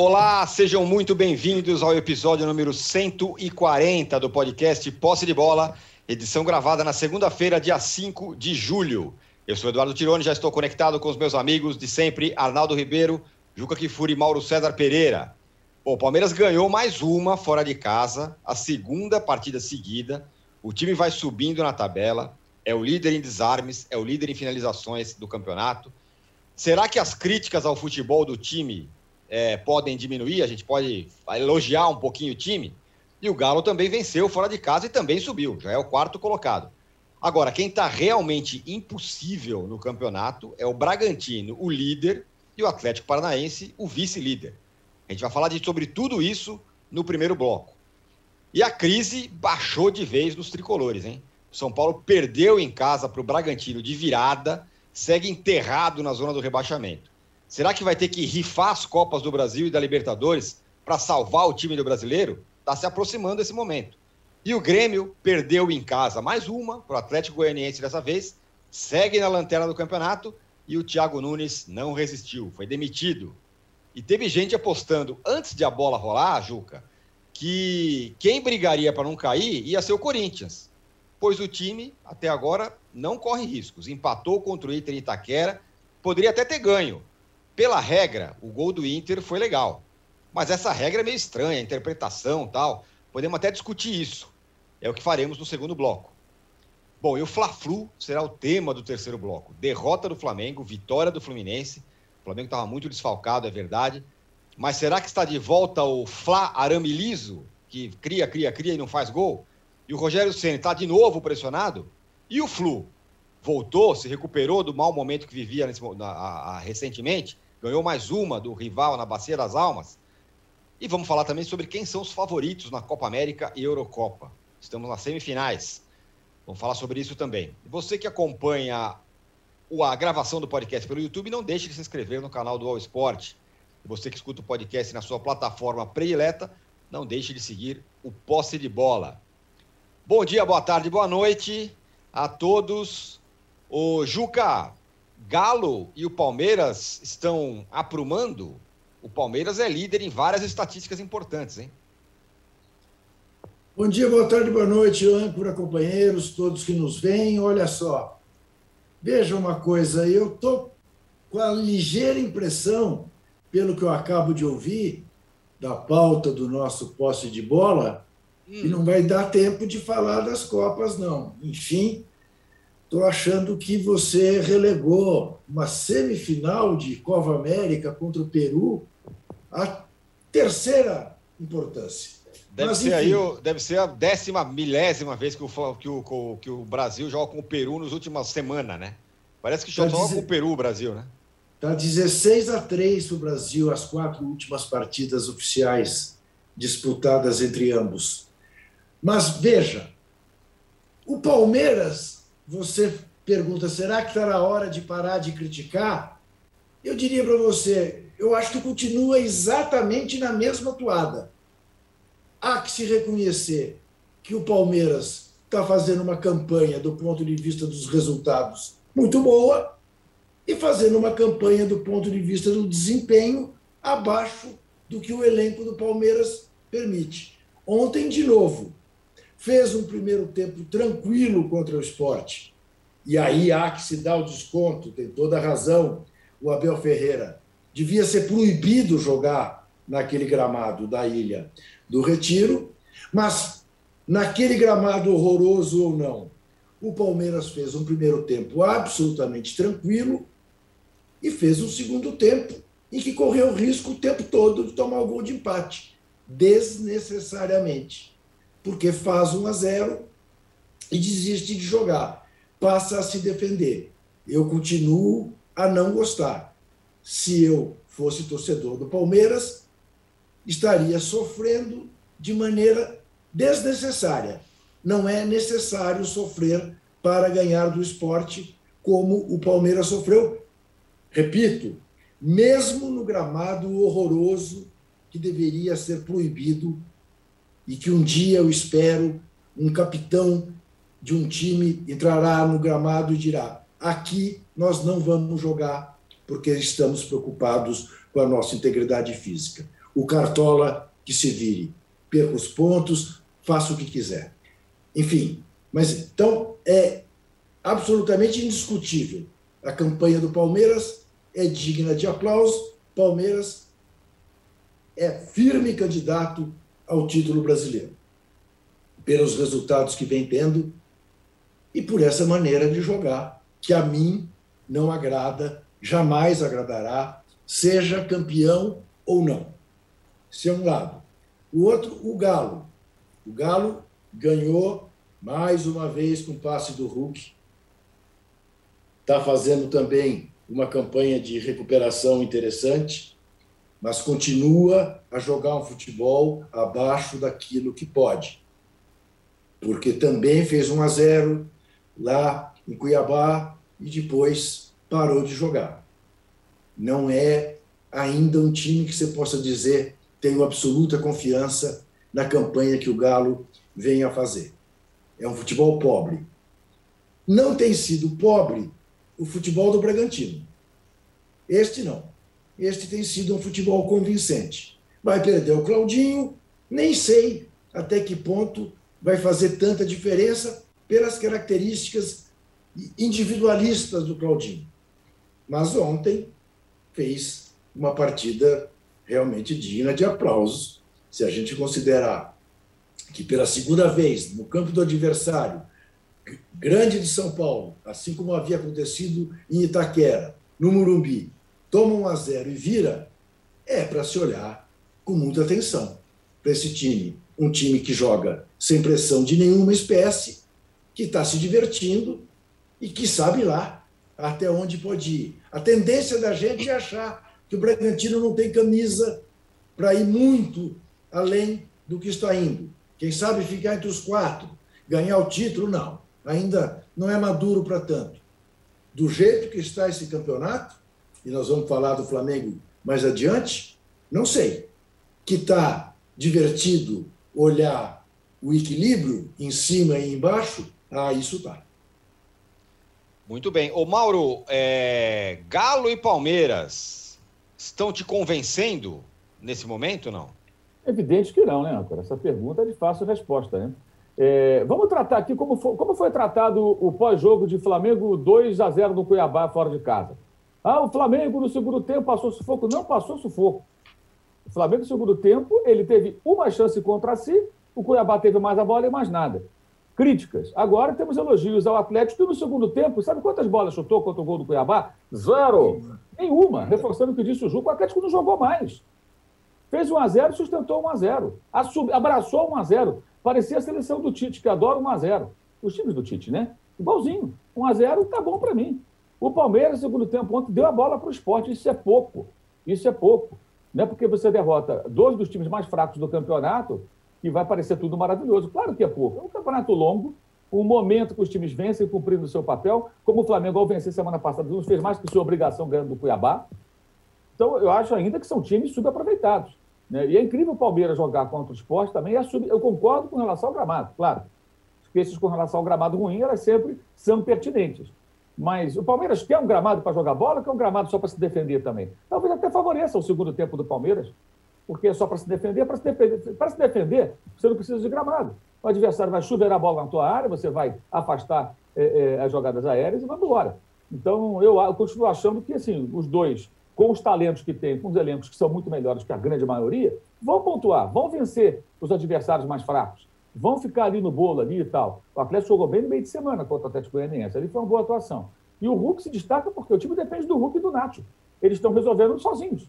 Olá, sejam muito bem-vindos ao episódio número 140 do podcast Posse de Bola, edição gravada na segunda-feira, dia 5 de julho. Eu sou Eduardo Tironi, já estou conectado com os meus amigos de sempre, Arnaldo Ribeiro, Juca Kifuri e Mauro César Pereira. Bom, o Palmeiras ganhou mais uma fora de casa, a segunda partida seguida. O time vai subindo na tabela, é o líder em desarmes, é o líder em finalizações do campeonato. Será que as críticas ao futebol do time é, podem diminuir? A gente pode elogiar um pouquinho o time? E o Galo também venceu fora de casa e também subiu, já é o quarto colocado. Agora, quem está realmente impossível no campeonato é o Bragantino, o líder, e o Atlético Paranaense, o vice-líder. A gente vai falar de, sobre tudo isso no primeiro bloco. E a crise baixou de vez nos tricolores, hein? O São Paulo perdeu em casa para o Bragantino de virada, segue enterrado na zona do rebaixamento. Será que vai ter que rifar as Copas do Brasil e da Libertadores para salvar o time do brasileiro? Está se aproximando esse momento. E o Grêmio perdeu em casa mais uma para o Atlético Goianiense dessa vez, segue na lanterna do campeonato e o Thiago Nunes não resistiu, foi demitido. E teve gente apostando antes de a bola rolar, Juca, que quem brigaria para não cair ia ser o Corinthians, pois o time até agora não corre riscos. Empatou contra o Inter em Itaquera, poderia até ter ganho. Pela regra, o gol do Inter foi legal. Mas essa regra é meio estranha, a interpretação tal. Podemos até discutir isso. É o que faremos no segundo bloco. Bom, e o Fla-Flu será o tema do terceiro bloco. Derrota do Flamengo, vitória do Fluminense. O Flamengo estava muito desfalcado, é verdade. Mas será que está de volta o Fla Aramiliso, que cria, cria, cria e não faz gol? E o Rogério Senna está de novo pressionado? E o Flu? Voltou, se recuperou do mau momento que vivia nesse, a, a, recentemente? Ganhou mais uma do rival na Bacia das Almas? E vamos falar também sobre quem são os favoritos na Copa América e Eurocopa. Estamos nas semifinais. Vamos falar sobre isso também. Você que acompanha a gravação do podcast pelo YouTube, não deixe de se inscrever no canal do All Sport. Você que escuta o podcast na sua plataforma predileta, não deixe de seguir o Posse de Bola. Bom dia, boa tarde, boa noite a todos. O Juca, Galo e o Palmeiras estão aprumando. O Palmeiras é líder em várias estatísticas importantes, hein? Bom dia, boa tarde, boa noite, âncora, companheiros, todos que nos veem. Olha só, veja uma coisa, eu estou com a ligeira impressão, pelo que eu acabo de ouvir, da pauta do nosso posse de bola, hum. e não vai dar tempo de falar das Copas, não. Enfim, estou achando que você relegou uma semifinal de Copa América contra o Peru à terceira importância. Deve Mas, ser, aí, deve ser a décima, milésima vez que o, que, o, que o Brasil joga com o Peru nas últimas semanas, né? Parece que tá joga com o Peru o Brasil, né? Está 16 a 3 para o Brasil, as quatro últimas partidas oficiais disputadas entre ambos. Mas veja, o Palmeiras, você pergunta, será que está na hora de parar de criticar? Eu diria para você, eu acho que continua exatamente na mesma toada há que se reconhecer que o Palmeiras está fazendo uma campanha do ponto de vista dos resultados muito boa e fazendo uma campanha do ponto de vista do desempenho abaixo do que o elenco do Palmeiras permite. Ontem, de novo, fez um primeiro tempo tranquilo contra o esporte. E aí há que se dar o desconto, tem toda a razão o Abel Ferreira. Devia ser proibido jogar naquele gramado da ilha do Retiro, mas naquele gramado horroroso ou não, o Palmeiras fez um primeiro tempo absolutamente tranquilo e fez um segundo tempo em que correu o risco o tempo todo de tomar o gol de empate, desnecessariamente, porque faz 1 a 0 e desiste de jogar, passa a se defender. Eu continuo a não gostar. Se eu fosse torcedor do Palmeiras, estaria sofrendo de maneira desnecessária. Não é necessário sofrer para ganhar do esporte como o Palmeiras sofreu. Repito, mesmo no gramado horroroso que deveria ser proibido e que um dia eu espero um capitão de um time entrará no gramado e dirá: aqui nós não vamos jogar porque estamos preocupados com a nossa integridade física. o Cartola que se vire. Perca os pontos, faça o que quiser. Enfim, mas então é absolutamente indiscutível. A campanha do Palmeiras é digna de aplauso. Palmeiras é firme candidato ao título brasileiro, pelos resultados que vem tendo e por essa maneira de jogar, que a mim não agrada, jamais agradará, seja campeão ou não. Esse é um lado. O outro, o Galo. O Galo ganhou mais uma vez com o passe do Hulk. Está fazendo também uma campanha de recuperação interessante, mas continua a jogar um futebol abaixo daquilo que pode. Porque também fez 1 a 0 lá em Cuiabá e depois parou de jogar. Não é ainda um time que você possa dizer tenho absoluta confiança na campanha que o Galo vem a fazer. É um futebol pobre. Não tem sido pobre o futebol do Bragantino. Este não. Este tem sido um futebol convincente. Vai perder o Claudinho, nem sei até que ponto vai fazer tanta diferença pelas características individualistas do Claudinho. Mas ontem fez uma partida realmente digna de aplausos, se a gente considerar que pela segunda vez no campo do adversário, grande de São Paulo, assim como havia acontecido em Itaquera, no Murumbi, toma um a zero e vira, é para se olhar com muita atenção para esse time. Um time que joga sem pressão de nenhuma espécie, que está se divertindo e que sabe lá até onde pode ir. A tendência da gente é achar que o Bragantino não tem camisa para ir muito além do que está indo. Quem sabe ficar entre os quatro, ganhar o título, não. Ainda não é maduro para tanto. Do jeito que está esse campeonato, e nós vamos falar do Flamengo mais adiante, não sei. Que está divertido olhar o equilíbrio em cima e embaixo, ah, isso tá. Muito bem. Ô Mauro, é... Galo e Palmeiras estão te convencendo nesse momento, não? Evidente que não, né, Antônio? Essa pergunta é de fácil resposta, né? É, vamos tratar aqui como foi, como foi tratado o pós-jogo de Flamengo 2 a 0 no Cuiabá, fora de casa. Ah, o Flamengo no segundo tempo passou sufoco. Não passou sufoco. O Flamengo no segundo tempo, ele teve uma chance contra si, o Cuiabá teve mais a bola e mais nada críticas. Agora temos elogios ao Atlético, que no segundo tempo, sabe quantas bolas chutou contra o gol do Cuiabá? Zero. Nenhuma. Reforçando o que disse o Ju, o Atlético não jogou mais. Fez 1 a 0 sustentou 1 a 0 Abraçou 1 a 0 Parecia a seleção do Tite, que adora 1 a 0 Os times do Tite, né? Igualzinho. 1 a 0 tá bom para mim. O Palmeiras, no segundo tempo, ontem, deu a bola para o esporte. Isso é pouco. Isso é pouco. Não é porque você derrota dois dos times mais fracos do campeonato que vai parecer tudo maravilhoso. Claro que é pouco. É um campeonato longo, um momento que os times vencem cumprindo o seu papel, como o Flamengo, ao vencer semana passada, não fez mais que sua obrigação ganhando do Cuiabá. Então, eu acho ainda que são times subaproveitados. Né? E é incrível o Palmeiras jogar contra o esporte também. É sub... Eu concordo com relação ao gramado, claro. As com relação ao gramado ruim, elas sempre são pertinentes. Mas o Palmeiras quer um gramado para jogar bola ou quer um gramado só para se defender também? Talvez até favoreça o segundo tempo do Palmeiras, porque é só para se defender. Para se defender, para se defender, você não precisa de gramado. O adversário vai chover a bola na tua área, você vai afastar é, é, as jogadas aéreas e vai embora. Então, eu, eu, continuo achando que assim, os dois, com os talentos que têm, com os elencos que são muito melhores que a grande maioria, vão pontuar, vão vencer os adversários mais fracos, vão ficar ali no bolo ali e tal. O Atlético jogou bem no meio de semana contra o Atlético Goianiense, ali foi uma boa atuação. E o Hulk se destaca porque o time depende do Hulk e do Nacho. Eles estão resolvendo sozinhos.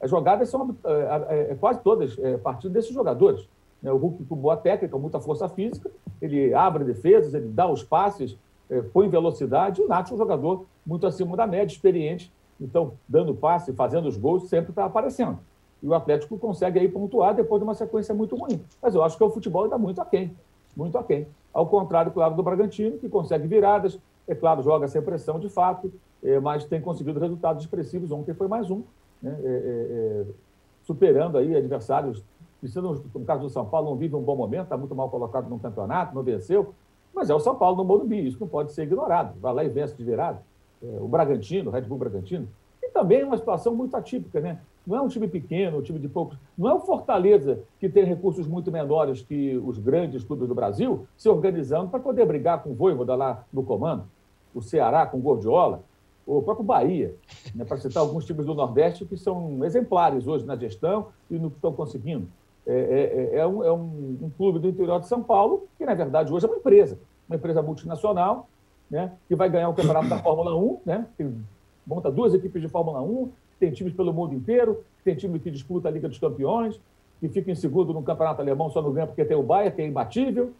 As jogadas são é, é, é, quase todas é, partindo desses jogadores. Né? O Hulk com boa técnica, muita força física, ele abre defesas, ele dá os passes, é, põe velocidade. O Nath é um jogador muito acima da média, experiente, então dando passe, fazendo os gols, sempre está aparecendo. E o Atlético consegue aí pontuar depois de uma sequência muito ruim. Mas eu acho que o futebol ainda muito aquém, muito aquém. Ao contrário, claro, do Bragantino, que consegue viradas, é claro, joga sem pressão de fato, é, mas tem conseguido resultados expressivos. Ontem foi mais um né, é, é, é, superando aí adversários. Precisam, no caso do São Paulo, não vive um bom momento, está muito mal colocado no campeonato, não venceu, mas é o São Paulo no Morumbi, isso não pode ser ignorado. Vai lá e vence de virada. É, o Bragantino, o Red Bull Bragantino. E também uma situação muito atípica, né? Não é um time pequeno, um time de poucos. Não é o Fortaleza, que tem recursos muito menores que os grandes clubes do Brasil, se organizando para poder brigar com o Voivoda lá no comando, o Ceará com o Gordiola, o próprio Bahia, né, para citar alguns times do Nordeste que são exemplares hoje na gestão e no que estão conseguindo. É, é, é, é, um, é um, um, clube do interior de São Paulo, que na verdade hoje é uma empresa, uma empresa multinacional, né, que vai ganhar o campeonato da Fórmula 1, né, que monta duas equipes de Fórmula 1, tem times pelo mundo inteiro, tem time que disputa a Liga dos Campeões, que fica em segundo no campeonato alemão, só não ganha porque tem o Bayern, que é imbatível,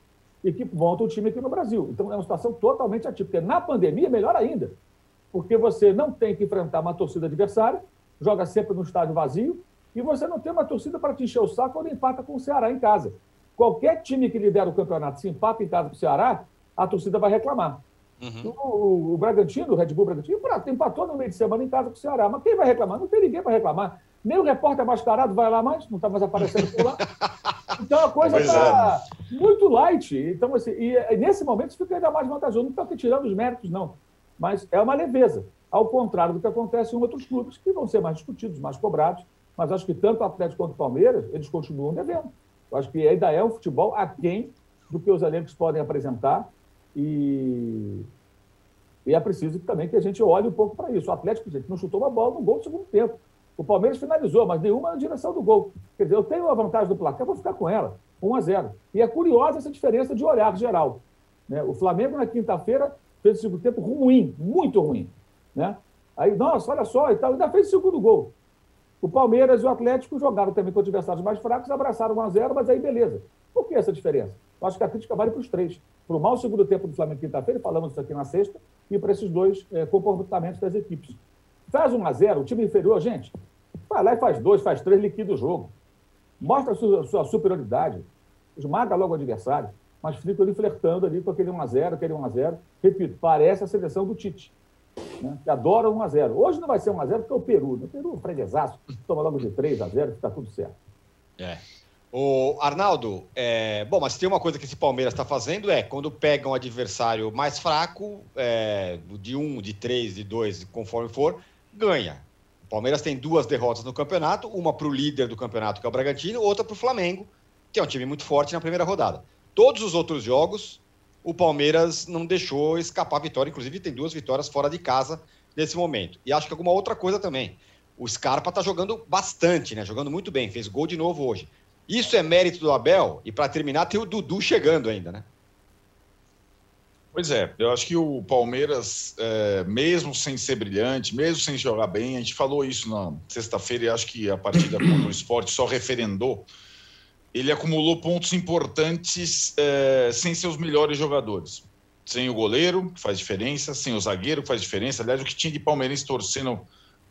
e que monta um time aqui no Brasil. Então é uma situação totalmente atípica. Na pandemia, melhor ainda, porque você não tem que enfrentar uma torcida adversária, joga sempre no estádio vazio, e você não tem uma torcida para te encher o saco quando empata com o Ceará em casa. Qualquer time que lidera o campeonato, se empata em casa com o Ceará, a torcida vai reclamar. Uhum. O, o, Bragantino, o Red Bull Bragantino, empatou no meio de semana em casa com o Ceará. Mas quem vai reclamar? Não tem ninguém para reclamar. Nem o repórter mascarado vai lá mais, não está mais aparecendo por lá. Então a coisa está é. muito light. Então, assim, e nesse momento fica ainda mais vantajoso. Não estou aqui tirando os méritos, não. Mas é uma leveza. Ao contrário do que acontece em outros clubes, que vão ser mais discutidos, mais cobrados. Mas acho que tanto o Atlético quanto o Palmeiras, eles continuam devendo. Eu acho que ainda é um futebol aquém do que os elencos podem apresentar e, e é preciso também que a gente olhe um pouco para isso. O Atlético, gente, não chutou uma bola no gol no segundo tempo. O Palmeiras finalizou, mas nenhuma na direção do gol. Quer dizer, eu tenho a vantagem do placar, vou ficar com ela, 1 a 0. E é curiosa essa diferença de olhar geral. Né? O Flamengo, na quinta-feira, fez o segundo tempo ruim, muito ruim. Né? Aí, nossa, olha só, e tal, ainda fez o segundo gol. O Palmeiras e o Atlético jogaram também com adversários mais fracos, abraçaram 1 a 0 mas aí beleza. Por que essa diferença? Eu acho que a crítica vale para os três. Para o mau segundo tempo do Flamengo quinta-feira, falamos isso aqui na sexta, e para esses dois é, comportamentos das equipes. Faz 1 a 0 o time inferior, gente, vai lá e faz dois, faz três, liquida o jogo. Mostra a sua, sua superioridade. Esmaga logo o adversário. Mas fica ali flertando ali com aquele 1x0, aquele 1x0. Repito, parece a seleção do Tite. Né? Que adora 1x0. Hoje não vai ser 1x0 porque é o Peru. Né? O Peru é um freguesaço. Toma logo de 3x0 fica tudo certo. É. O Arnaldo, é, bom, mas tem uma coisa que esse Palmeiras está fazendo é quando pega um adversário mais fraco, é, de um, de três, de dois, conforme for, ganha. O Palmeiras tem duas derrotas no campeonato, uma para o líder do campeonato, que é o Bragantino, outra para o Flamengo, que é um time muito forte na primeira rodada. Todos os outros jogos, o Palmeiras não deixou escapar a vitória, inclusive tem duas vitórias fora de casa nesse momento. E acho que alguma outra coisa também. O Scarpa está jogando bastante, né? Jogando muito bem, fez gol de novo hoje. Isso é mérito do Abel. E para terminar, tem o Dudu chegando ainda, né? Pois é, eu acho que o Palmeiras, é, mesmo sem ser brilhante, mesmo sem jogar bem, a gente falou isso na sexta-feira e acho que a partida contra o esporte só referendou. Ele acumulou pontos importantes é, sem seus melhores jogadores. Sem o goleiro, que faz diferença, sem o zagueiro, que faz diferença. Aliás, o que tinha de palmeirense torcendo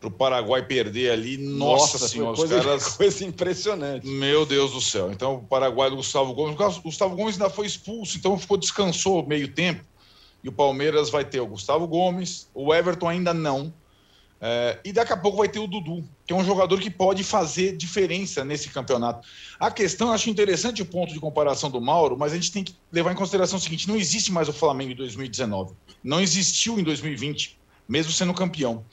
para o Paraguai perder ali, nossa, nossa senhora, coisa, os caras. Coisa impressionante. Meu Deus do céu. Então, o Paraguai do Gustavo Gomes. O Gustavo Gomes ainda foi expulso, então ficou, descansou meio tempo. E o Palmeiras vai ter o Gustavo Gomes, o Everton ainda não. É, e daqui a pouco vai ter o Dudu, que é um jogador que pode fazer diferença nesse campeonato. A questão, eu acho interessante o ponto de comparação do Mauro, mas a gente tem que levar em consideração o seguinte: não existe mais o Flamengo em 2019. Não existiu em 2020, mesmo sendo campeão.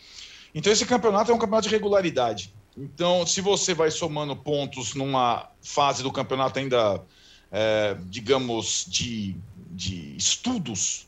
Então, esse campeonato é um campeonato de regularidade. Então, se você vai somando pontos numa fase do campeonato ainda, é, digamos, de, de estudos,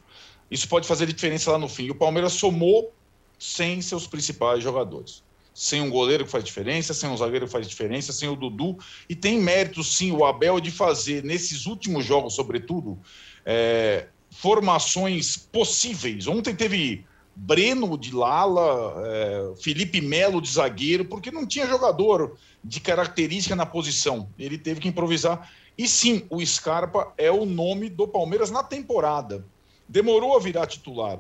isso pode fazer diferença lá no fim. E o Palmeiras somou sem seus principais jogadores. Sem um goleiro que faz diferença, sem um zagueiro que faz diferença, sem o Dudu. E tem mérito, sim, o Abel de fazer, nesses últimos jogos, sobretudo, é, formações possíveis. Ontem teve Breno de Lala, é, Felipe Melo de zagueiro, porque não tinha jogador de característica na posição. Ele teve que improvisar. E sim, o Scarpa é o nome do Palmeiras na temporada. Demorou a virar titular.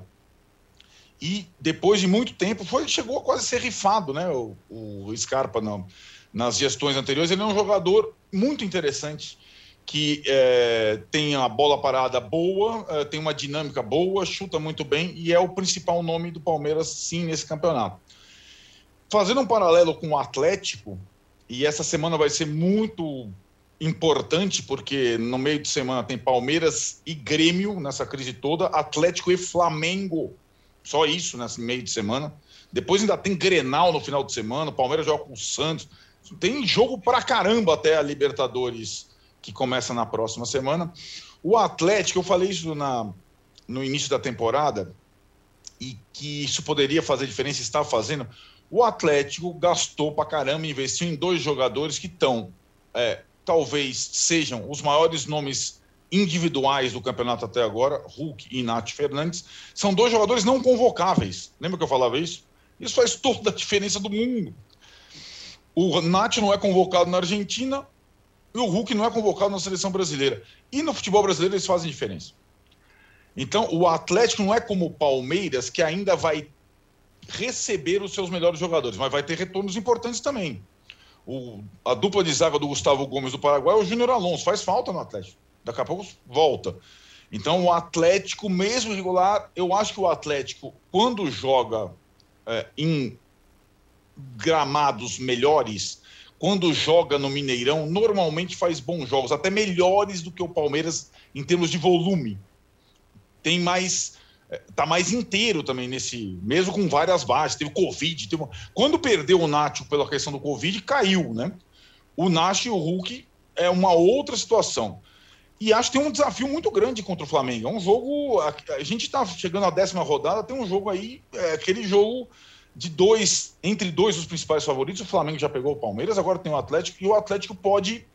E depois de muito tempo, foi, chegou a quase ser rifado, né? O, o Scarpa não, nas gestões anteriores. Ele é um jogador muito interessante que é, tem a bola parada boa, é, tem uma dinâmica boa, chuta muito bem e é o principal nome do Palmeiras, sim, nesse campeonato. Fazendo um paralelo com o Atlético, e essa semana vai ser muito importante, porque no meio de semana tem Palmeiras e Grêmio nessa crise toda, Atlético e Flamengo Só isso nesse meio de semana. Depois ainda tem Grenal no final de semana, o Palmeiras joga com o Santos. Tem jogo pra caramba até a Libertadores, que começa na próxima semana. O Atlético, eu falei isso na, no início da temporada, e que isso poderia fazer diferença, está fazendo. O Atlético gastou pra caramba, investiu em dois jogadores que estão, é, talvez sejam os maiores nomes individuais do campeonato até agora, Hulk e Nath Fernandes, são dois jogadores não convocáveis. Lembra que eu falava isso? Isso faz toda a diferença do mundo. O Nath não é convocado na Argentina e o Hulk não é convocado na seleção brasileira. E no futebol brasileiro eles fazem diferença. Então, o Atlético não é como o Palmeiras, que ainda vai receber os seus melhores jogadores, mas vai ter retornos importantes também. O, a dupla de zaga do Gustavo Gomes do Paraguai é o Júnior Alonso, faz falta no Atlético. Daqui a pouco volta. Então, o Atlético, mesmo regular, eu acho que o Atlético, quando joga é, em gramados melhores, quando joga no Mineirão, normalmente faz bons jogos, até melhores do que o Palmeiras em termos de volume. Tem mais. É, tá mais inteiro também nesse. Mesmo com várias baixas. Teve Covid. Teve... Quando perdeu o Nacho pela questão do Covid, caiu, né? O Nacho e o Hulk é uma outra situação. E acho que tem um desafio muito grande contra o Flamengo. É um jogo. A, gente está chegando à décima rodada, tem um jogo aí, é, aquele jogo de dois, entre dois dos principais favoritos. O Flamengo já pegou o Palmeiras, agora tem o Atlético, e o Atlético pode,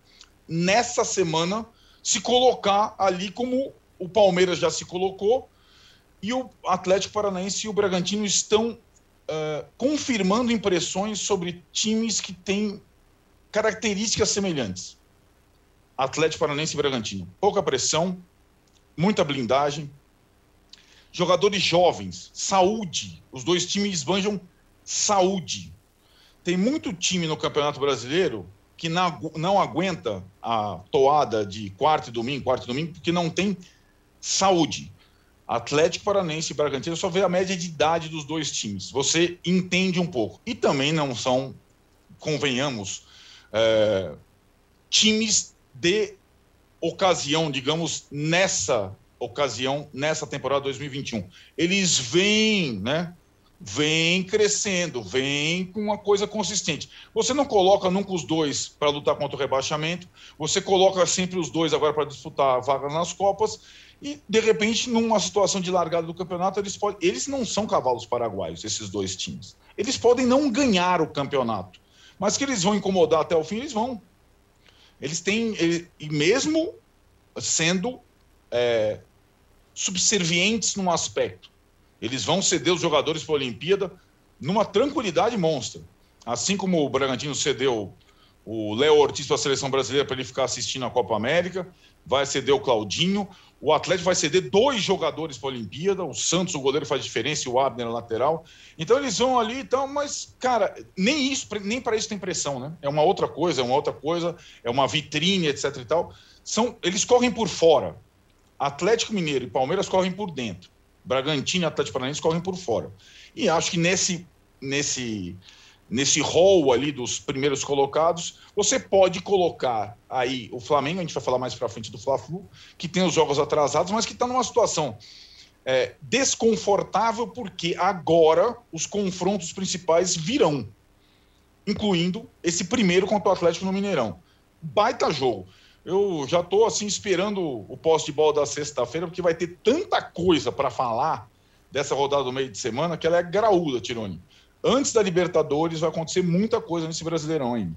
nessa semana, se colocar ali como o Palmeiras já se colocou, e o Atlético Paranaense e o Bragantino estão uh, confirmando impressões sobre times que têm características semelhantes. Atlético Paranaense e Bragantino. Pouca pressão, muita blindagem, jogadores jovens, saúde. Os dois times esbanjam saúde. Tem muito time no Campeonato Brasileiro que não, aguenta a toada de quarto e domingo, quarto e domingo, porque não tem saúde. Atlético Paranense e Bragantino só vê a média de idade dos dois times. Você entende um pouco. E também não são, convenhamos, é, times de ocasião, digamos, nessa ocasião, nessa temporada 2021. Eles vêm, né? Vem crescendo, vem com uma coisa consistente. Você não coloca nunca os dois para lutar contra o rebaixamento, você coloca sempre os dois agora para disputar a vaga nas Copas, e de repente, numa situação de largada do campeonato, eles, podem, eles não são cavalos paraguaios, esses dois times. Eles podem não ganhar o campeonato, mas que eles vão incomodar até o fim, eles vão. Eles têm, e mesmo sendo é, subservientes num aspecto, eles vão ceder os jogadores para a Olimpíada numa tranquilidade monstra. Assim como o Bragantino cedeu o Léo Ortiz para a seleção brasileira para ele ficar assistindo a Copa América, vai ceder o Claudinho. O Atlético vai ceder dois jogadores para a Olimpíada. O Santos, o goleiro, faz diferença e o Abner, lateral. Então eles vão ali, então, mas, cara, nem isso, nem para isso tem pressão, né? É uma outra coisa, é uma outra coisa, é uma vitrine, etc e tal. São, eles correm por fora. Atlético Mineiro e Palmeiras correm por dentro. Bragantino e Atlético Paranaense correm por fora. E acho que nesse, nesse nesse rol ali dos primeiros colocados, você pode colocar aí o Flamengo, a gente vai falar mais para frente do Fla-Flu, que tem os jogos atrasados, mas que está numa situação é, desconfortável porque agora os confrontos principais virão, incluindo esse primeiro contra o Atlético no Mineirão. Baita jogo. Eu já estou assim esperando o poste de bola da sexta-feira, porque vai ter tanta coisa para falar dessa rodada do meio de semana que ela é graúda, Tirone antes da Libertadores vai acontecer muita coisa nesse Brasileirão ainda.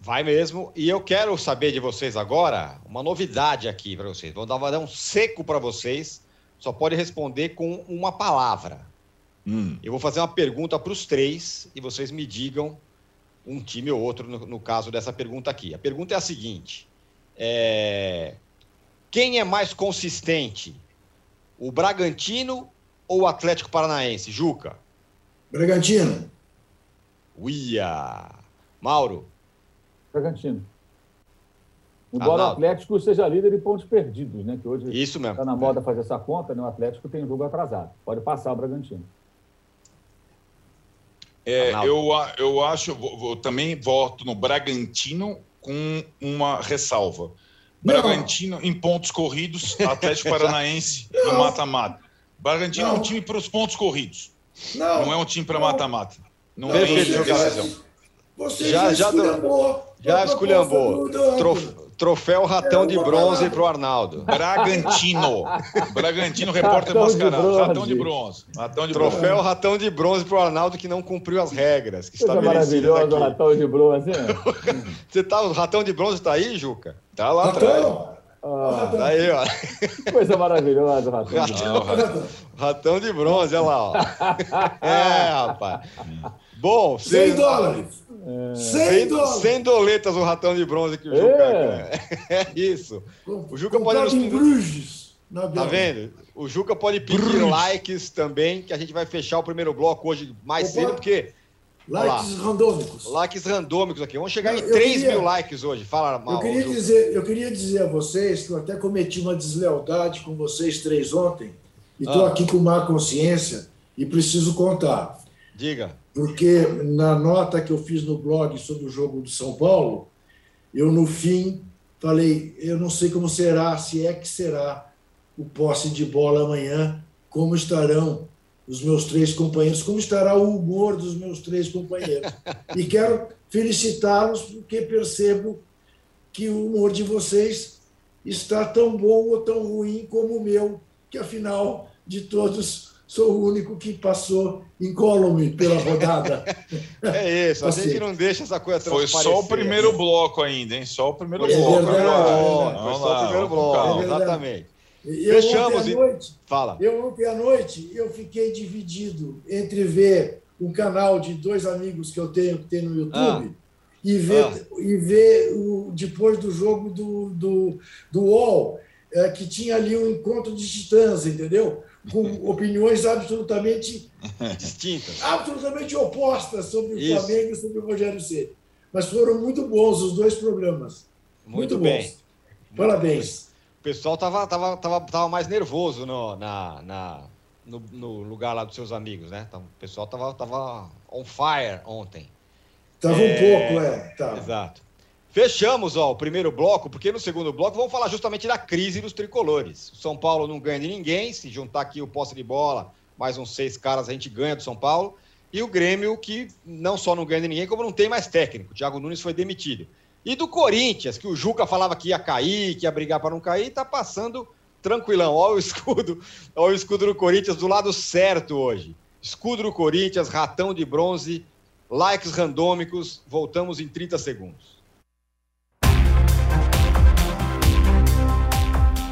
Vai mesmo. E eu quero saber de vocês agora uma novidade aqui para vocês. Vou dar um seco para vocês. Só pode responder com uma palavra. Hum. Eu vou fazer uma pergunta para os três e vocês me digam um time ou outro no, no, caso dessa pergunta aqui. A pergunta é a seguinte: é... quem é mais consistente, o Bragantino ou o Atlético Paranaense, Juca? Bragantino. Uia! Mauro. Bragantino. Embora o Atlético seja líder de pontos perdidos, né? Que hoje Isso mesmo. está na moda é. fazer essa conta, né? O Atlético tem jogo atrasado. Pode passar o Bragantino. É, eu, eu acho, eu também voto no Bragantino com uma ressalva. Bragantino em pontos corridos, Atlético Paranaense no mata-mata. Bragantino não. é um time para os pontos corridos. Não, não é um time para mata-mata. Não, não é decisão. Você já, já esculhambou. Já esculhambou. Troféu Ratão de Bronze para o Arnaldo. Bragantino. Bragantino, repórter ratão mascarado. De ratão de bronze. Ratão de Troféu bronze. Ratão de Bronze para o Arnaldo que não cumpriu as regras. Que Coisa maravilhoso, o Ratão de Bronze. Você tá, o Ratão de Bronze está aí, Juca? Tá lá atrás. Ah, tá aí, ó. Coisa maravilhosa, ratão. Ratão, ratão, ratão de bronze, olha lá, ó. É, rapaz. Bom, 100 dólares. É. 100 dólares. 100 doletas o ratão de bronze que o Juca é. é isso. O Juca pode nos... em Bruges. Tá vendo? O Juca pode pedir Bruges. likes também, que a gente vai fechar o primeiro bloco hoje mais Opa. cedo, porque. Likes randômicos. Likes randômicos aqui. Vamos chegar em 3 queria, mil likes hoje. Fala mal. Eu queria, dizer, eu queria dizer a vocês que eu até cometi uma deslealdade com vocês três ontem. E estou ah. aqui com má consciência e preciso contar. Diga porque na nota que eu fiz no blog sobre o jogo do São Paulo, eu no fim falei, eu não sei como será, se é que será o posse de bola amanhã, como estarão os meus três companheiros, como estará o humor dos meus três companheiros. E quero felicitá-los porque percebo que o humor de vocês está tão bom ou tão ruim como o meu, que afinal de todos sou o único que passou incólume pela rodada. é isso, a gente não deixa essa coisa Foi só o primeiro bloco ainda, hein? Só o primeiro é bloco. Verdade, é Foi só o primeiro bloco, é exatamente. Eu Fechamos. Ontem noite, Fala. Eu ontem à noite eu fiquei dividido entre ver um canal de dois amigos que eu tenho que tem no YouTube ah. e ver, ah. e ver o, depois do jogo do, do, do UOL, é, que tinha ali um encontro de titãs, entendeu? Com opiniões absolutamente distintas, absolutamente opostas sobre o Isso. Flamengo e sobre o Rogério Ceni. Mas foram muito bons os dois programas. Muito, muito bem. bons. Parabéns. O pessoal tava, tava, tava, tava mais nervoso no, na, na, no, no lugar lá dos seus amigos, né? Então, o pessoal tava, tava on fire ontem. Tava é... um pouco, é. Exato. Fechamos ó, o primeiro bloco, porque no segundo bloco vamos falar justamente da crise dos tricolores. O São Paulo não ganha de ninguém, se juntar aqui o posse de bola, mais uns seis caras a gente ganha do São Paulo. E o Grêmio, que não só não ganha de ninguém, como não tem mais técnico. O Thiago Nunes foi demitido. E do Corinthians, que o Juca falava que ia cair, que ia brigar para não cair, tá passando tranquilão. Olha o escudo, olha o escudo do Corinthians do lado certo hoje. Escudo do Corinthians, ratão de bronze, likes randômicos. Voltamos em 30 segundos.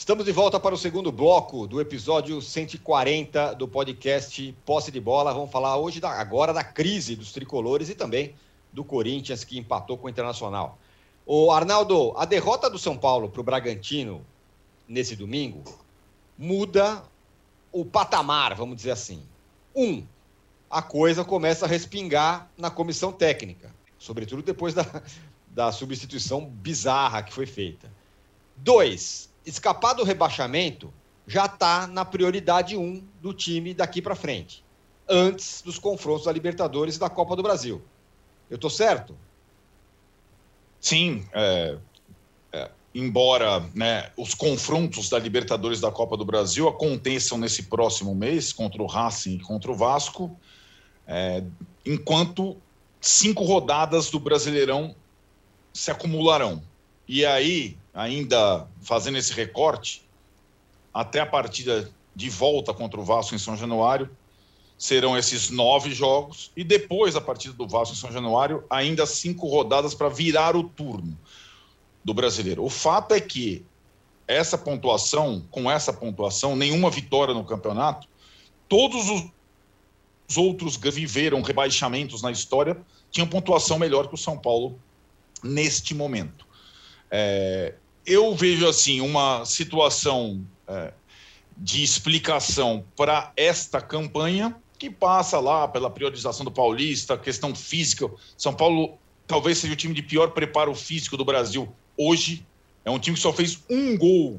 Estamos de volta para o segundo bloco do episódio 140 do podcast Posse de Bola. Vamos falar hoje da, agora da crise dos tricolores e também do Corinthians que empatou com o Internacional. O Arnaldo, a derrota do São Paulo para o Bragantino nesse domingo muda o patamar, vamos dizer assim. Um, a coisa começa a respingar na comissão técnica, sobretudo depois da, da substituição bizarra que foi feita. Dois, escapar do rebaixamento já está na prioridade 1 um do time daqui para frente, antes dos confrontos da Libertadores e da Copa do Brasil. Eu estou certo? Sim, é, é, embora né, os confrontos da Libertadores da Copa do Brasil aconteçam nesse próximo mês contra o Racing e contra o Vasco, é, enquanto cinco rodadas do Brasileirão se acumularão. E aí ainda fazendo esse recorte, até a partida de volta contra o Vasco em São Januário, serão esses nove jogos, e depois, a partida do Vasco em São Januário, ainda cinco rodadas para virar o turno do brasileiro. O fato é que essa pontuação, com essa pontuação, nenhuma vitória no campeonato, todos os outros que viveram rebaixamentos na história tinham pontuação melhor que o São Paulo neste momento. É, eu vejo assim uma situação é, de explicação para esta campanha, que passa lá pela priorização do Paulista, questão física. São Paulo talvez seja o time de pior preparo físico do Brasil hoje. É um time que só fez um gol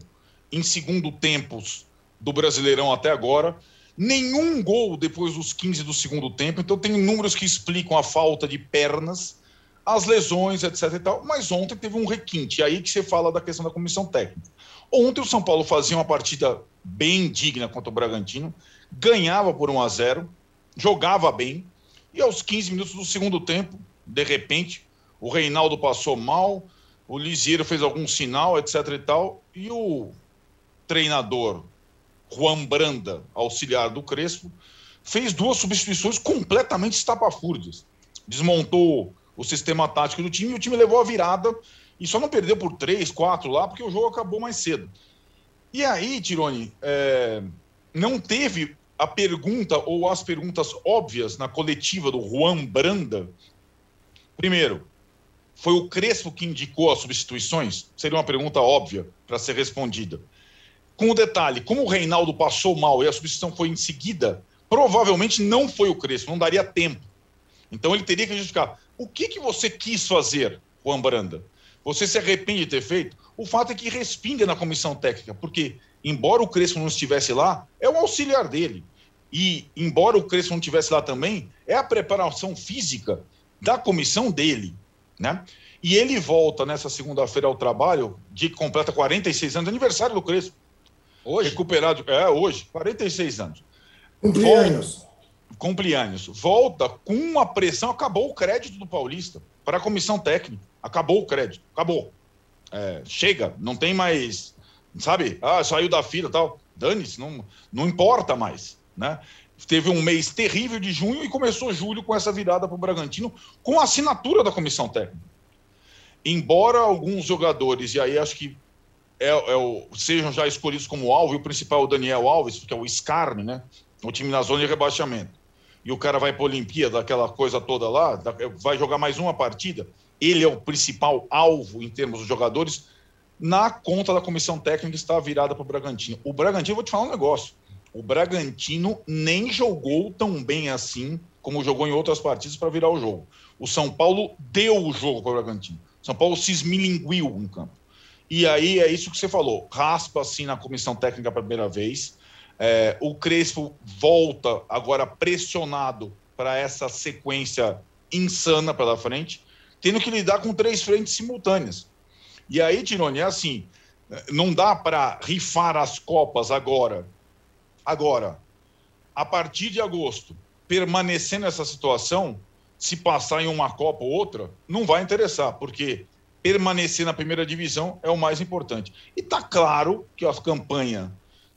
em segundo tempos do Brasileirão até agora. Nenhum gol depois dos 15 do segundo tempo. Então tem números que explicam a falta de pernas, as lesões, etc. E tal. Mas ontem teve um requinte. Aí que você fala da questão da comissão técnica. Ontem o São Paulo fazia uma partida bem digna contra o Bragantino, ganhava por 1 a 0, jogava bem, e aos 15 minutos do segundo tempo, de repente, o Reinaldo passou mal, o Lisieiro fez algum sinal, etc e tal, e o treinador Juan Branda, auxiliar do Crespo, fez duas substituições completamente estapafúrdias. Desmontou o sistema tático do time e o time levou a virada e só não perdeu por três, quatro lá, porque o jogo acabou mais cedo. E aí, Tirone, é, não teve a pergunta ou as perguntas óbvias na coletiva do Juan Branda. Primeiro, foi o Crespo que indicou as substituições? Seria uma pergunta óbvia para ser respondida. Com o detalhe, como o Reinaldo passou mal e a substituição foi em seguida, provavelmente não foi o Crespo, não daria tempo. Então ele teria que justificar. O que, que você quis fazer, Juan Branda? Você se arrepende de ter feito? O fato é que respinga na comissão técnica, porque, embora o Crespo não estivesse lá, é o auxiliar dele. E, embora o Crespo não estivesse lá também, é a preparação física da comissão dele. Né? E ele volta nessa segunda-feira ao trabalho, de que completa 46 anos, aniversário do Crespo. Hoje? Recuperado. É, hoje, 46 anos. Cumpleaños. Cumpleaños. Volta com uma pressão, acabou o crédito do Paulista para a comissão técnica. Acabou o crédito, acabou. É, chega, não tem mais, sabe? Ah, saiu da fila tal. Dane-se, não, não importa mais, né? Teve um mês terrível de junho e começou julho com essa virada para o Bragantino, com a assinatura da comissão técnica. Embora alguns jogadores, e aí acho que é, é o, sejam já escolhidos como alvo, e o principal é o Daniel Alves, que é o Scarne, né? O time na zona de rebaixamento. E o cara vai para a Olimpíada, aquela coisa toda lá, vai jogar mais uma partida ele é o principal alvo em termos de jogadores, na conta da comissão técnica está virada para o Bragantino. O Bragantino, vou te falar um negócio, o Bragantino nem jogou tão bem assim como jogou em outras partidas para virar o jogo. O São Paulo deu o jogo para o Bragantino. São Paulo se esmilinguiu em campo. E aí é isso que você falou, raspa assim na comissão técnica pela primeira vez. É, o Crespo volta agora pressionado para essa sequência insana pela frente tendo que lidar com três frentes simultâneas. E aí, Tironi, é assim: não dá para rifar as Copas agora. Agora, a partir de agosto, permanecer nessa situação, se passar em uma Copa ou outra, não vai interessar, porque permanecer na primeira divisão é o mais importante. E está claro que a campanha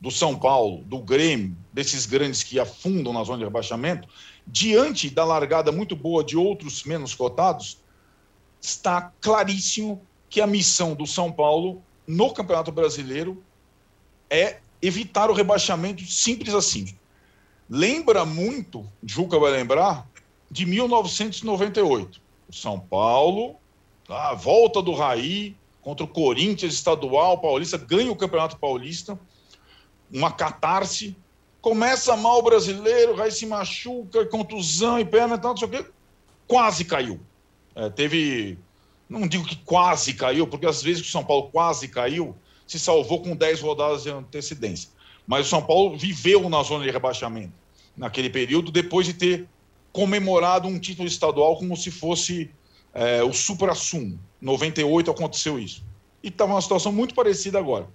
do São Paulo, do Grêmio, desses grandes que afundam na zona de rebaixamento, diante da largada muito boa de outros menos cotados, está claríssimo que a missão do São Paulo no Campeonato Brasileiro é evitar o rebaixamento simples assim. Lembra muito, Juca vai lembrar, de 1998. O São Paulo, a volta do Raí contra o Corinthians estadual, paulista, ganha o Campeonato Paulista, uma catarse, começa mal o brasileiro, o Raí se machuca, contusão e perna e tal, não sei o quê, quase caiu. É, teve, não digo que quase caiu, porque às vezes que o São Paulo quase caiu, se salvou com 10 rodadas de antecedência. Mas o São Paulo viveu na zona de rebaixamento naquele período, depois de ter comemorado um título estadual como se fosse é, o supra-sumo. 98 aconteceu isso. E estava uma situação muito parecida agora.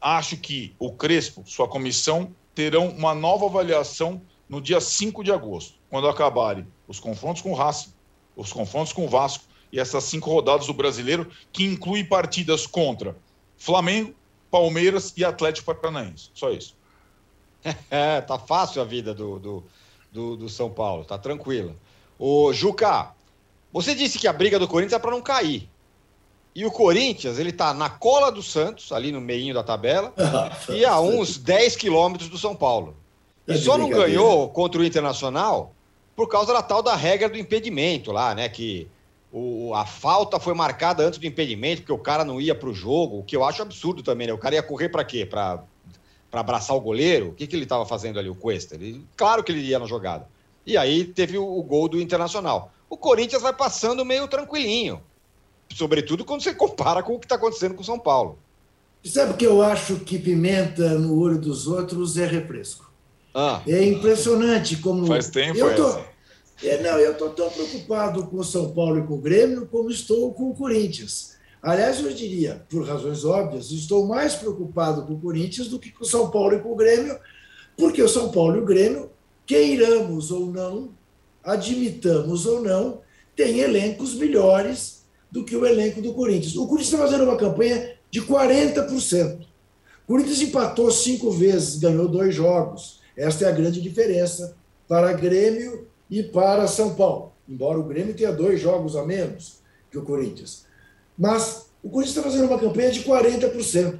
Acho que o Crespo, sua comissão, terão uma nova avaliação no dia 5 de agosto, quando acabarem os confrontos com o Racing os confrontos com o Vasco e essas cinco rodadas do brasileiro, que inclui partidas contra Flamengo, Palmeiras e Atlético Paranaense. Só isso. É, tá fácil a vida do, do, do, do São Paulo, tá tranquila. O Juca, você disse que a briga do Corinthians é para não cair. E o Corinthians, ele tá na cola do Santos, ali no meio da tabela, e a uns 10 quilômetros do São Paulo. E é só não ganhou contra o Internacional por causa da tal da regra do impedimento lá, né? Que o, a falta foi marcada antes do impedimento, porque o cara não ia para o jogo, o que eu acho absurdo também, né? O cara ia correr para quê? Para para abraçar o goleiro, o que, que ele estava fazendo ali, o Cuesta? Ele, claro que ele ia na jogada. E aí teve o, o gol do Internacional. O Corinthians vai passando meio tranquilinho, sobretudo quando você compara com o que está acontecendo com o São Paulo. Sabe que eu acho que pimenta no olho dos outros é refresco. Ah. É impressionante como. Faz tempo, eu tô... É, não, eu estou tão preocupado com o São Paulo e com o Grêmio como estou com o Corinthians. Aliás, eu diria, por razões óbvias, estou mais preocupado com o Corinthians do que com o São Paulo e com o Grêmio, porque o São Paulo e o Grêmio, queiramos ou não, admitamos ou não, têm elencos melhores do que o elenco do Corinthians. O Corinthians está fazendo uma campanha de 40%. O Corinthians empatou cinco vezes, ganhou dois jogos. Esta é a grande diferença para Grêmio e para São Paulo. Embora o Grêmio tenha dois jogos a menos que o Corinthians. Mas o Corinthians está fazendo uma campanha de 40%.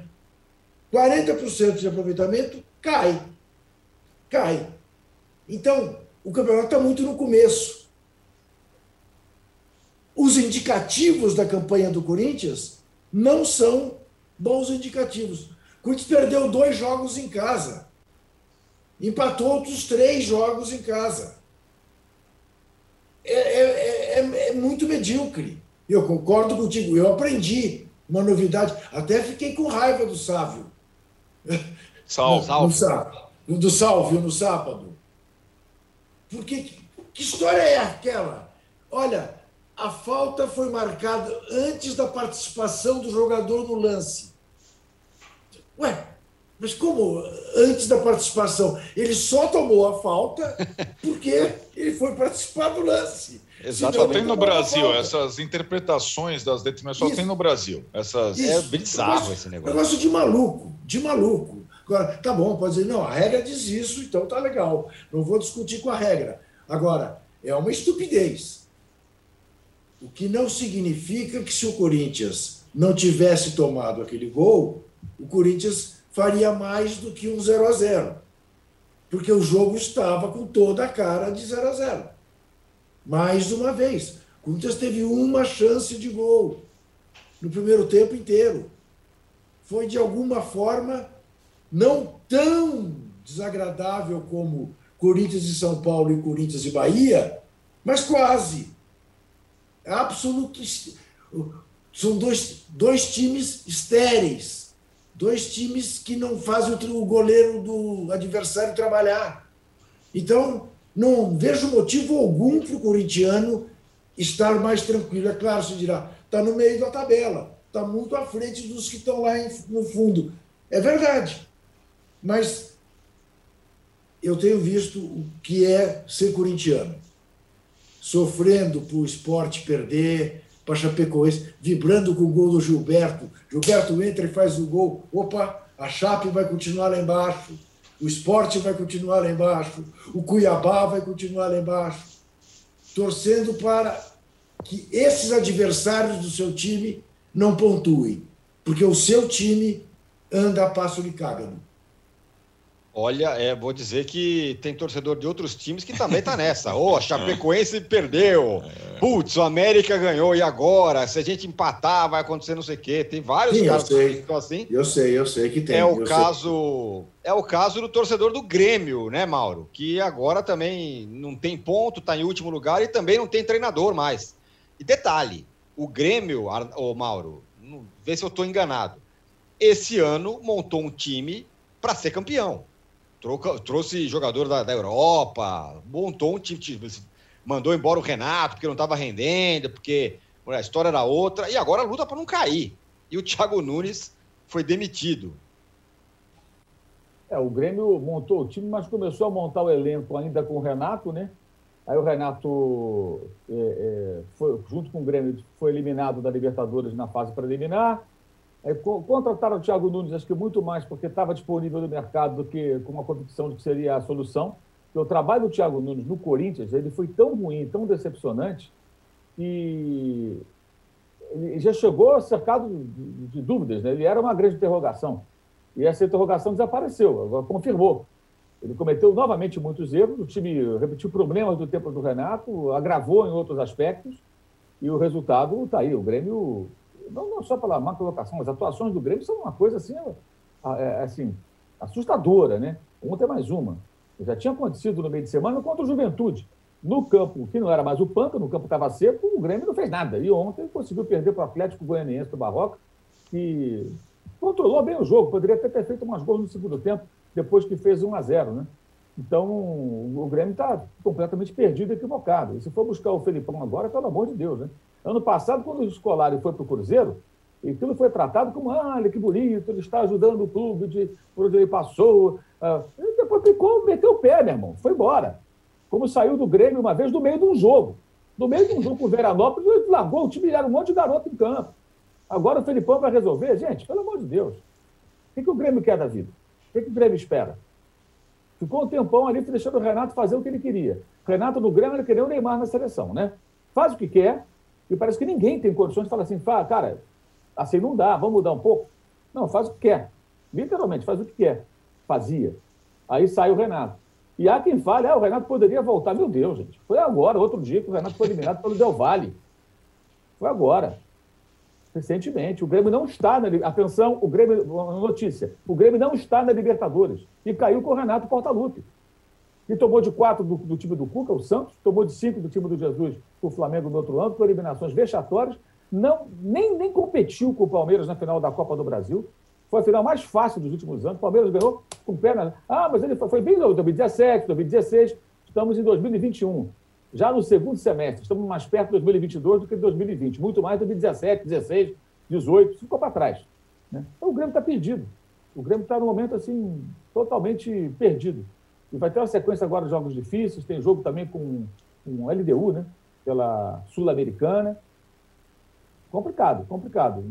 40% de aproveitamento cai. Cai. Então, o campeonato está muito no começo. Os indicativos da campanha do Corinthians não são bons indicativos. O Corinthians perdeu dois jogos em casa. Empatou outros três jogos em casa. É, é, é, é muito medíocre. Eu concordo contigo, eu aprendi uma novidade. Até fiquei com raiva do Sávio. Salve. No, no, do Salvio no sábado. Porque que história é aquela? Olha, a falta foi marcada antes da participação do jogador no lance. Ué, mas como antes da participação? Ele só tomou a falta porque ele foi participar do lance. Exatamente. Só tem no Brasil essas interpretações das determinações, só tem no Brasil. Essas... Isso. É bizarro negócio, esse negócio. Negócio de maluco, de maluco. Agora, tá bom, pode dizer, não, a regra diz isso, então tá legal. Não vou discutir com a regra. Agora, é uma estupidez. O que não significa que se o Corinthians não tivesse tomado aquele gol, o Corinthians faria mais do que um 0 a 0 Porque o jogo estava com toda a cara de 0 a 0 Mais uma vez, o Corinthians teve uma chance de gol no primeiro tempo inteiro. Foi de alguma forma não tão desagradável como Corinthians e São Paulo e Corinthians e Bahia, mas quase. Absoluto. São dois, dois times estéreis, dois times que não fazem o goleiro do adversário trabalhar. Então, não vejo motivo algum para o corintiano estar mais tranquilo. É claro, se dirá, está no meio da tabela, está muito à frente dos que estão lá no fundo. É verdade. Mas eu tenho visto o que é ser corintiano. Sofrendo para o esporte perder, para Chapecoense, vibrando com o gol do Gilberto. Gilberto entra e faz o gol. Opa, a Chape vai continuar lá embaixo. O esporte vai continuar lá embaixo. O Cuiabá vai continuar lá embaixo. Torcendo para que esses adversários do seu time não pontuem. Porque o seu time anda a passo de cágado. Olha, é, vou dizer que tem torcedor de outros times que também tá nessa. Ô, oh, a Chapecoense perdeu. É. Putz, o América ganhou. E agora? Se a gente empatar, vai acontecer não sei o quê. Tem vários Sim, casos que estão assim. Eu sei, eu sei que tem. É o caso, sei. é o caso do torcedor do Grêmio, né, Mauro? Que agora também não tem ponto, tá em último lugar e também não tem treinador mais. E detalhe, o Grêmio, ô Mauro, vê se eu estou enganado. Esse ano montou um time para ser campeão trouxe jogador da, da Europa, montou um time, mandou embora o Renato porque não estava rendendo, porque a história era outra, e agora luta para não cair. E o Thiago Nunes foi demitido. É, o Grêmio montou o time, mas começou a montar o elenco ainda com o Renato, né? Aí o Renato, é, é, foi, junto com o Grêmio, foi eliminado da Libertadores na fase preliminar. É, contrataram o Thiago Nunes, acho que muito mais porque estava disponível no mercado do que com uma convicção de que seria a solução. Porque o trabalho do Thiago Nunes no Corinthians ele foi tão ruim, tão decepcionante, que ele já chegou cercado de, de dúvidas. Né? Ele era uma grande interrogação. E essa interrogação desapareceu, confirmou. Ele cometeu novamente muitos erros, o time repetiu problemas do tempo do Renato, agravou em outros aspectos, e o resultado está aí. O Grêmio não, não só pela má colocação, as atuações do Grêmio são uma coisa assim, é, é, assim assustadora, né? Ontem é mais uma. Já tinha acontecido no meio de semana contra o Juventude. No campo, que não era mais o Pampa, no campo estava seco, o Grêmio não fez nada. E ontem conseguiu perder para o Atlético Goianiense do Barroca, que controlou bem o jogo, poderia ter feito umas gols no segundo tempo, depois que fez 1 a 0 né? Então, o Grêmio está completamente perdido, equivocado. E se for buscar o Felipão agora, pelo amor de Deus, né? Ano passado, quando o Escolari foi para o Cruzeiro, aquilo foi tratado como, ah, olha que bonito, ele está ajudando o clube de, por onde ele passou. Ah, e depois ficou, meteu o pé, meu irmão, foi embora. Como saiu do Grêmio uma vez no meio de um jogo. No meio de um jogo com o Veranópolis, ele largou o time, era um monte de garoto em campo. Agora o Felipão vai resolver? Gente, pelo amor de Deus. O que, que o Grêmio quer da vida? O que, que o Grêmio espera? Ficou um tempão ali deixando o Renato fazer o que ele queria. O Renato do Grêmio ele queria o Neymar na seleção, né? Faz o que quer, e parece que ninguém tem condições de falar assim, cara, assim não dá, vamos mudar um pouco. Não, faz o que quer. Literalmente, faz o que quer. Fazia. Aí sai o Renato. E há quem fale, ah, o Renato poderia voltar. Meu Deus, gente. Foi agora, outro dia, que o Renato foi eliminado pelo Del Valle. Foi agora. Recentemente. O Grêmio não está na. Atenção, o Grêmio. Notícia. O Grêmio não está na Libertadores. E caiu com o Renato Portaluppi. E tomou de quatro do, do, time do Cuca, o Santos, tomou de cinco do time do Jesus, o Flamengo no outro ano, com eliminações vexatórias. Não, nem, nem competiu com o Palmeiras na final da Copa do Brasil. Foi a final mais fácil dos últimos anos. O Palmeiras ganhou com perna. Ah, mas ele foi, foi bem em 2017, 2016. Estamos em 2021. Já no segundo semestre, estamos mais perto de 2022 do que de 2020. Muito mais de 2017, 16, 18. Ficou para trás. Né? Então o Grêmio está perdido. O Grêmio está num momento assim, totalmente perdido. E vai ter uma sequência agora de jogos difíceis. Tem jogo também com, com LDU, né? pela Sul-Americana. Complicado, complicado.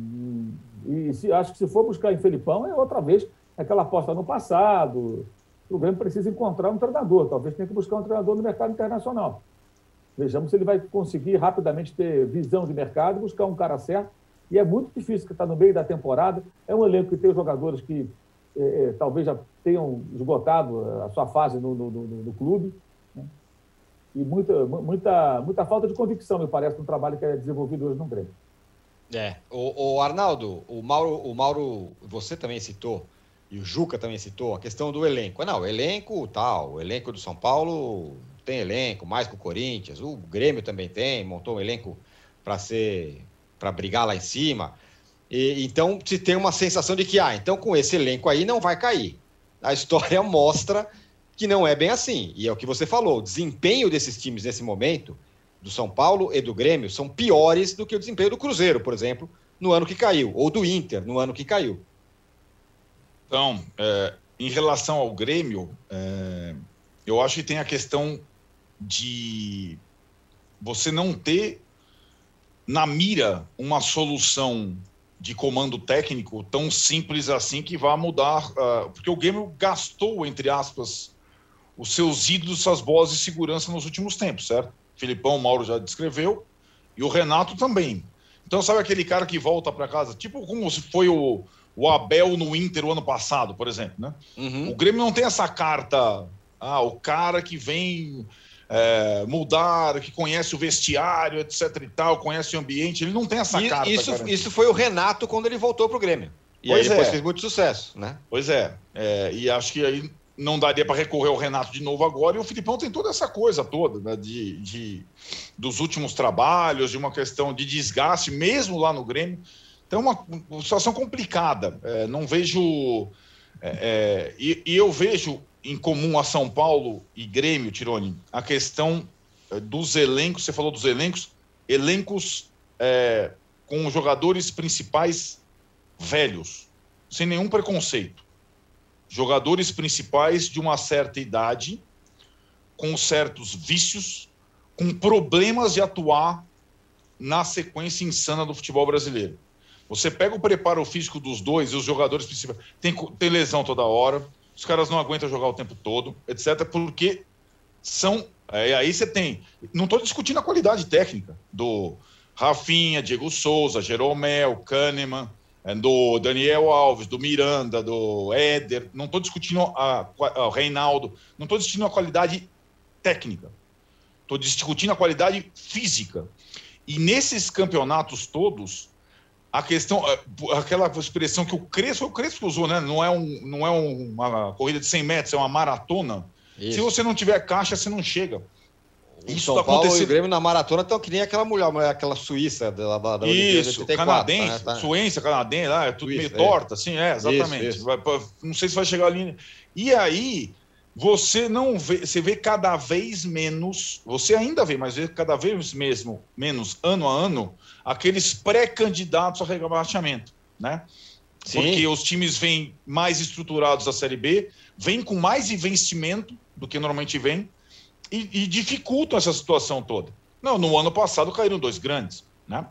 E se, acho que se for buscar em Felipão, é outra vez aquela aposta no passado. O Grêmio precisa encontrar um treinador. Talvez tenha que buscar um treinador no mercado internacional. Vejamos se ele vai conseguir rapidamente ter visão de mercado, buscar um cara certo. E é muito difícil, que está no meio da temporada. É um elenco que tem jogadores que é, é, talvez já tenham esgotado a sua fase no, no, no, no clube. Né? E muita, muita, muita falta de convicção, me parece, no trabalho que é desenvolvido hoje no Grêmio. É, o, o, Arnaldo, o Mauro, o Mauro, você também citou, e o Juca também citou, a questão do elenco. Não, elenco tal, o elenco do São Paulo tem elenco, mais que o Corinthians, o Grêmio também tem, montou um elenco para ser, para brigar lá em cima. E, então se tem uma sensação de que, ah, então com esse elenco aí não vai cair. A história mostra que não é bem assim. E é o que você falou, o desempenho desses times nesse momento do São Paulo e do Grêmio são piores do que o desempenho do Cruzeiro, por exemplo, no ano que caiu, ou do Inter, no ano que caiu. Então, é, em relação ao Grêmio, é, eu acho que tem a questão de você não ter na mira uma solução de comando técnico tão simples assim que vá mudar, uh, porque o Grêmio gastou, entre aspas, os seus ídolos, suas bolas de segurança nos últimos tempos, certo? Filipão, Mauro já descreveu, e o Renato também. Então, sabe aquele cara que volta para casa, tipo como se foi o, o Abel no Inter o ano passado, por exemplo, né? Uhum. O Grêmio não tem essa carta, ah, o cara que vem é, mudar, que conhece o vestiário, etc e tal, conhece o ambiente, ele não tem essa e, carta. Isso, isso foi o Renato quando ele voltou para o Grêmio. E pois aí depois é. fez muito sucesso, né? Pois é, é e acho que aí não daria para recorrer ao Renato de novo agora. E o Filipão tem toda essa coisa toda né, de, de, dos últimos trabalhos, de uma questão de desgaste, mesmo lá no Grêmio. Então, uma, uma situação complicada. É, não vejo. É, é, e, e, eu vejo em comum a São Paulo e Grêmio, Tironi, a questão é, dos elencos. Você falou dos elencos, elencos é, com jogadores principais velhos, sem nenhum preconceito jogadores principais de uma certa idade, com certos vícios, com problemas de atuar na sequência insana do futebol brasileiro. Você pega o preparo físico dos dois e os jogadores principais. Tem, tem lesão toda hora, os caras não aguentam jogar o tempo todo, etc., porque são. É, aí você tem. Não estou discutindo a qualidade técnica do Rafinha, Diego Souza, Jeromel, Kahneman, é, do Daniel Alves, do Miranda, do Éder, não estou discutindo a, a, Reinaldo, não estou discutindo a qualidade técnica, estou discutindo a qualidade física. E nesses campeonatos todos, a questão, aquela expressão que o Crespo, o Crespo usou, né? Não é, um, não é uma corrida de 100 metros, é uma maratona. Isso. Se você não tiver caixa, você não chega. Isso São tá Paulo acontecendo... e o Grêmio na maratona estão que nem aquela mulher, aquela suíça da, da, da Isso, 84, canadense, né? tá. suíça, canadense, lá, é tudo meio é. torta, assim, é, exatamente. Isso, isso. Não sei se vai chegar ali. E aí, você não vê, você vê cada vez menos, você ainda vê, mas vê cada vez mesmo, menos ano a ano, aqueles pré-candidatos a rebaixamento, né? Sim. Porque os times vêm mais estruturados da Série B, vêm com mais investimento do que normalmente vem, e, e dificultam essa situação toda. Não, no ano passado caíram dois grandes, né?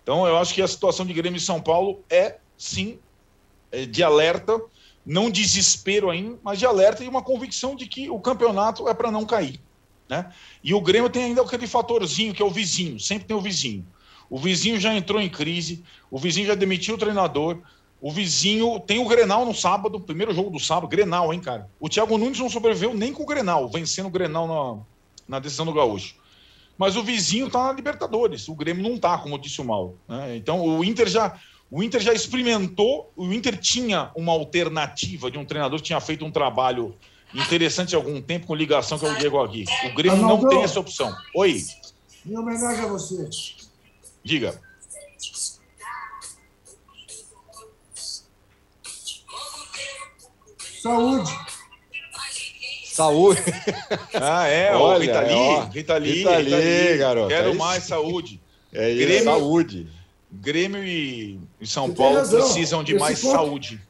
Então eu acho que a situação de Grêmio e São Paulo é sim é de alerta, não desespero ainda, mas de alerta e uma convicção de que o campeonato é para não cair, né? E o Grêmio tem ainda aquele fatorzinho que é o vizinho, sempre tem o vizinho. O vizinho já entrou em crise, o vizinho já demitiu o treinador, o vizinho tem o Grenal no sábado, primeiro jogo do sábado, Grenal, hein, cara? O Thiago Nunes não sobreviveu nem com o Grenal, vencendo o Grenal na, na decisão do Gaúcho. Mas o vizinho tá na Libertadores, o Grêmio não tá, como disse o Mal. Né? Então o Inter já. O Inter já experimentou, o Inter tinha uma alternativa de um treinador que tinha feito um trabalho interessante há algum tempo com ligação com o Diego Aguirre. O Grêmio Arnaldo, não tem essa opção. Oi. Em homenagem a você. Diga. Saúde. Saúde. Ah, é, Olha. Ó, Lee, Rita Lee, Rita Lee garoto. Quero é mais saúde. É isso, Grêmio, saúde. Grêmio e, e São Você Paulo precisam de Esse mais ponto, saúde.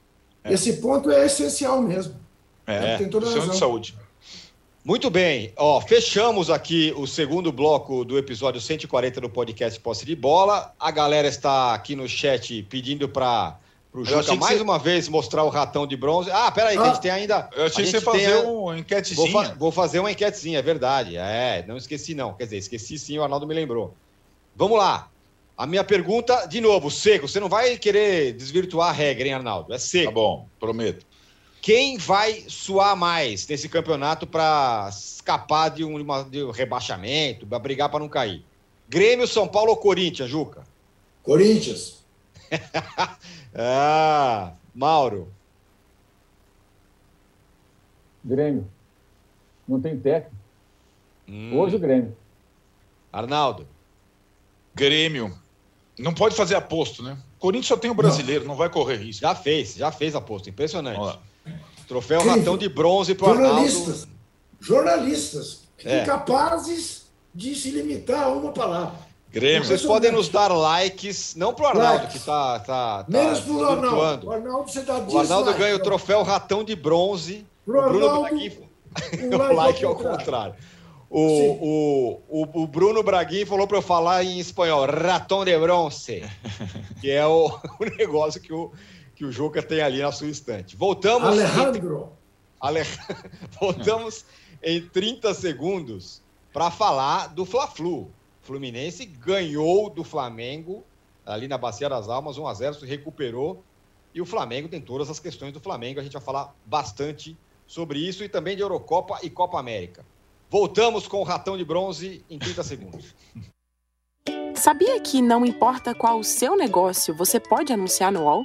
É. Esse ponto é essencial mesmo. É, tem toda a razão. de saúde. Muito bem, ó, fechamos aqui o segundo bloco do episódio 140 do podcast Posse de Bola. A galera está aqui no chat pedindo para Pro Juca mais você... uma vez mostrar o ratão de bronze. Ah, peraí, ah, a gente tem ainda. Eu achei que você fazer a... uma enquetezinha. Vou, fa... vou, fazer uma enquetezinha, é verdade. É, não esqueci, não. Quer dizer, esqueci sim, o Arnaldo me lembrou. Vamos lá. A minha pergunta, de novo, seco. Você não vai querer desvirtuar a regra, hein, Arnaldo? É seco. Tá bom, prometo. Quem vai suar mais nesse campeonato para escapar de um, de um rebaixamento, para brigar para não cair? Grêmio, São Paulo ou Corinthians, Juca? Corinthians. ah, Mauro. Grêmio. Não tem técnico. Hum. Hoje o Grêmio. Arnaldo. Grêmio. Não pode fazer aposto, né? Corinthians só tem o brasileiro, não, não vai correr risco. Já fez, já fez aposto. Impressionante. Troféu Ratão de bronze para Jornalistas. Arnaldo. Jornalistas. É. Incapazes de se limitar a uma palavra. Grêmio. Vocês podem nos dar likes, não pro Arnaldo, likes. que tá, tá, tá Menos pro Arnaldo. O Arnaldo, você dá O Arnaldo ganha o troféu Ratão de Bronze. Pro o Bruno Arnaldo, Braguinho... o like, like é ao contrário. O, o, o, o, Bruno Braguinho falou para eu falar em espanhol, Ratão de Bronze, que é o, o negócio que o, que o Juca tem ali na sua estante. Voltamos. Alejandro. Em, Ale... Voltamos em 30 segundos para falar do Fla-Flu. Fluminense ganhou do Flamengo ali na Bacia das Almas, 1 a 0 se recuperou. E o Flamengo tem todas as questões do Flamengo. A gente vai falar bastante sobre isso e também de Eurocopa e Copa América. Voltamos com o ratão de bronze em 30 segundos. Sabia que não importa qual o seu negócio, você pode anunciar no UOL?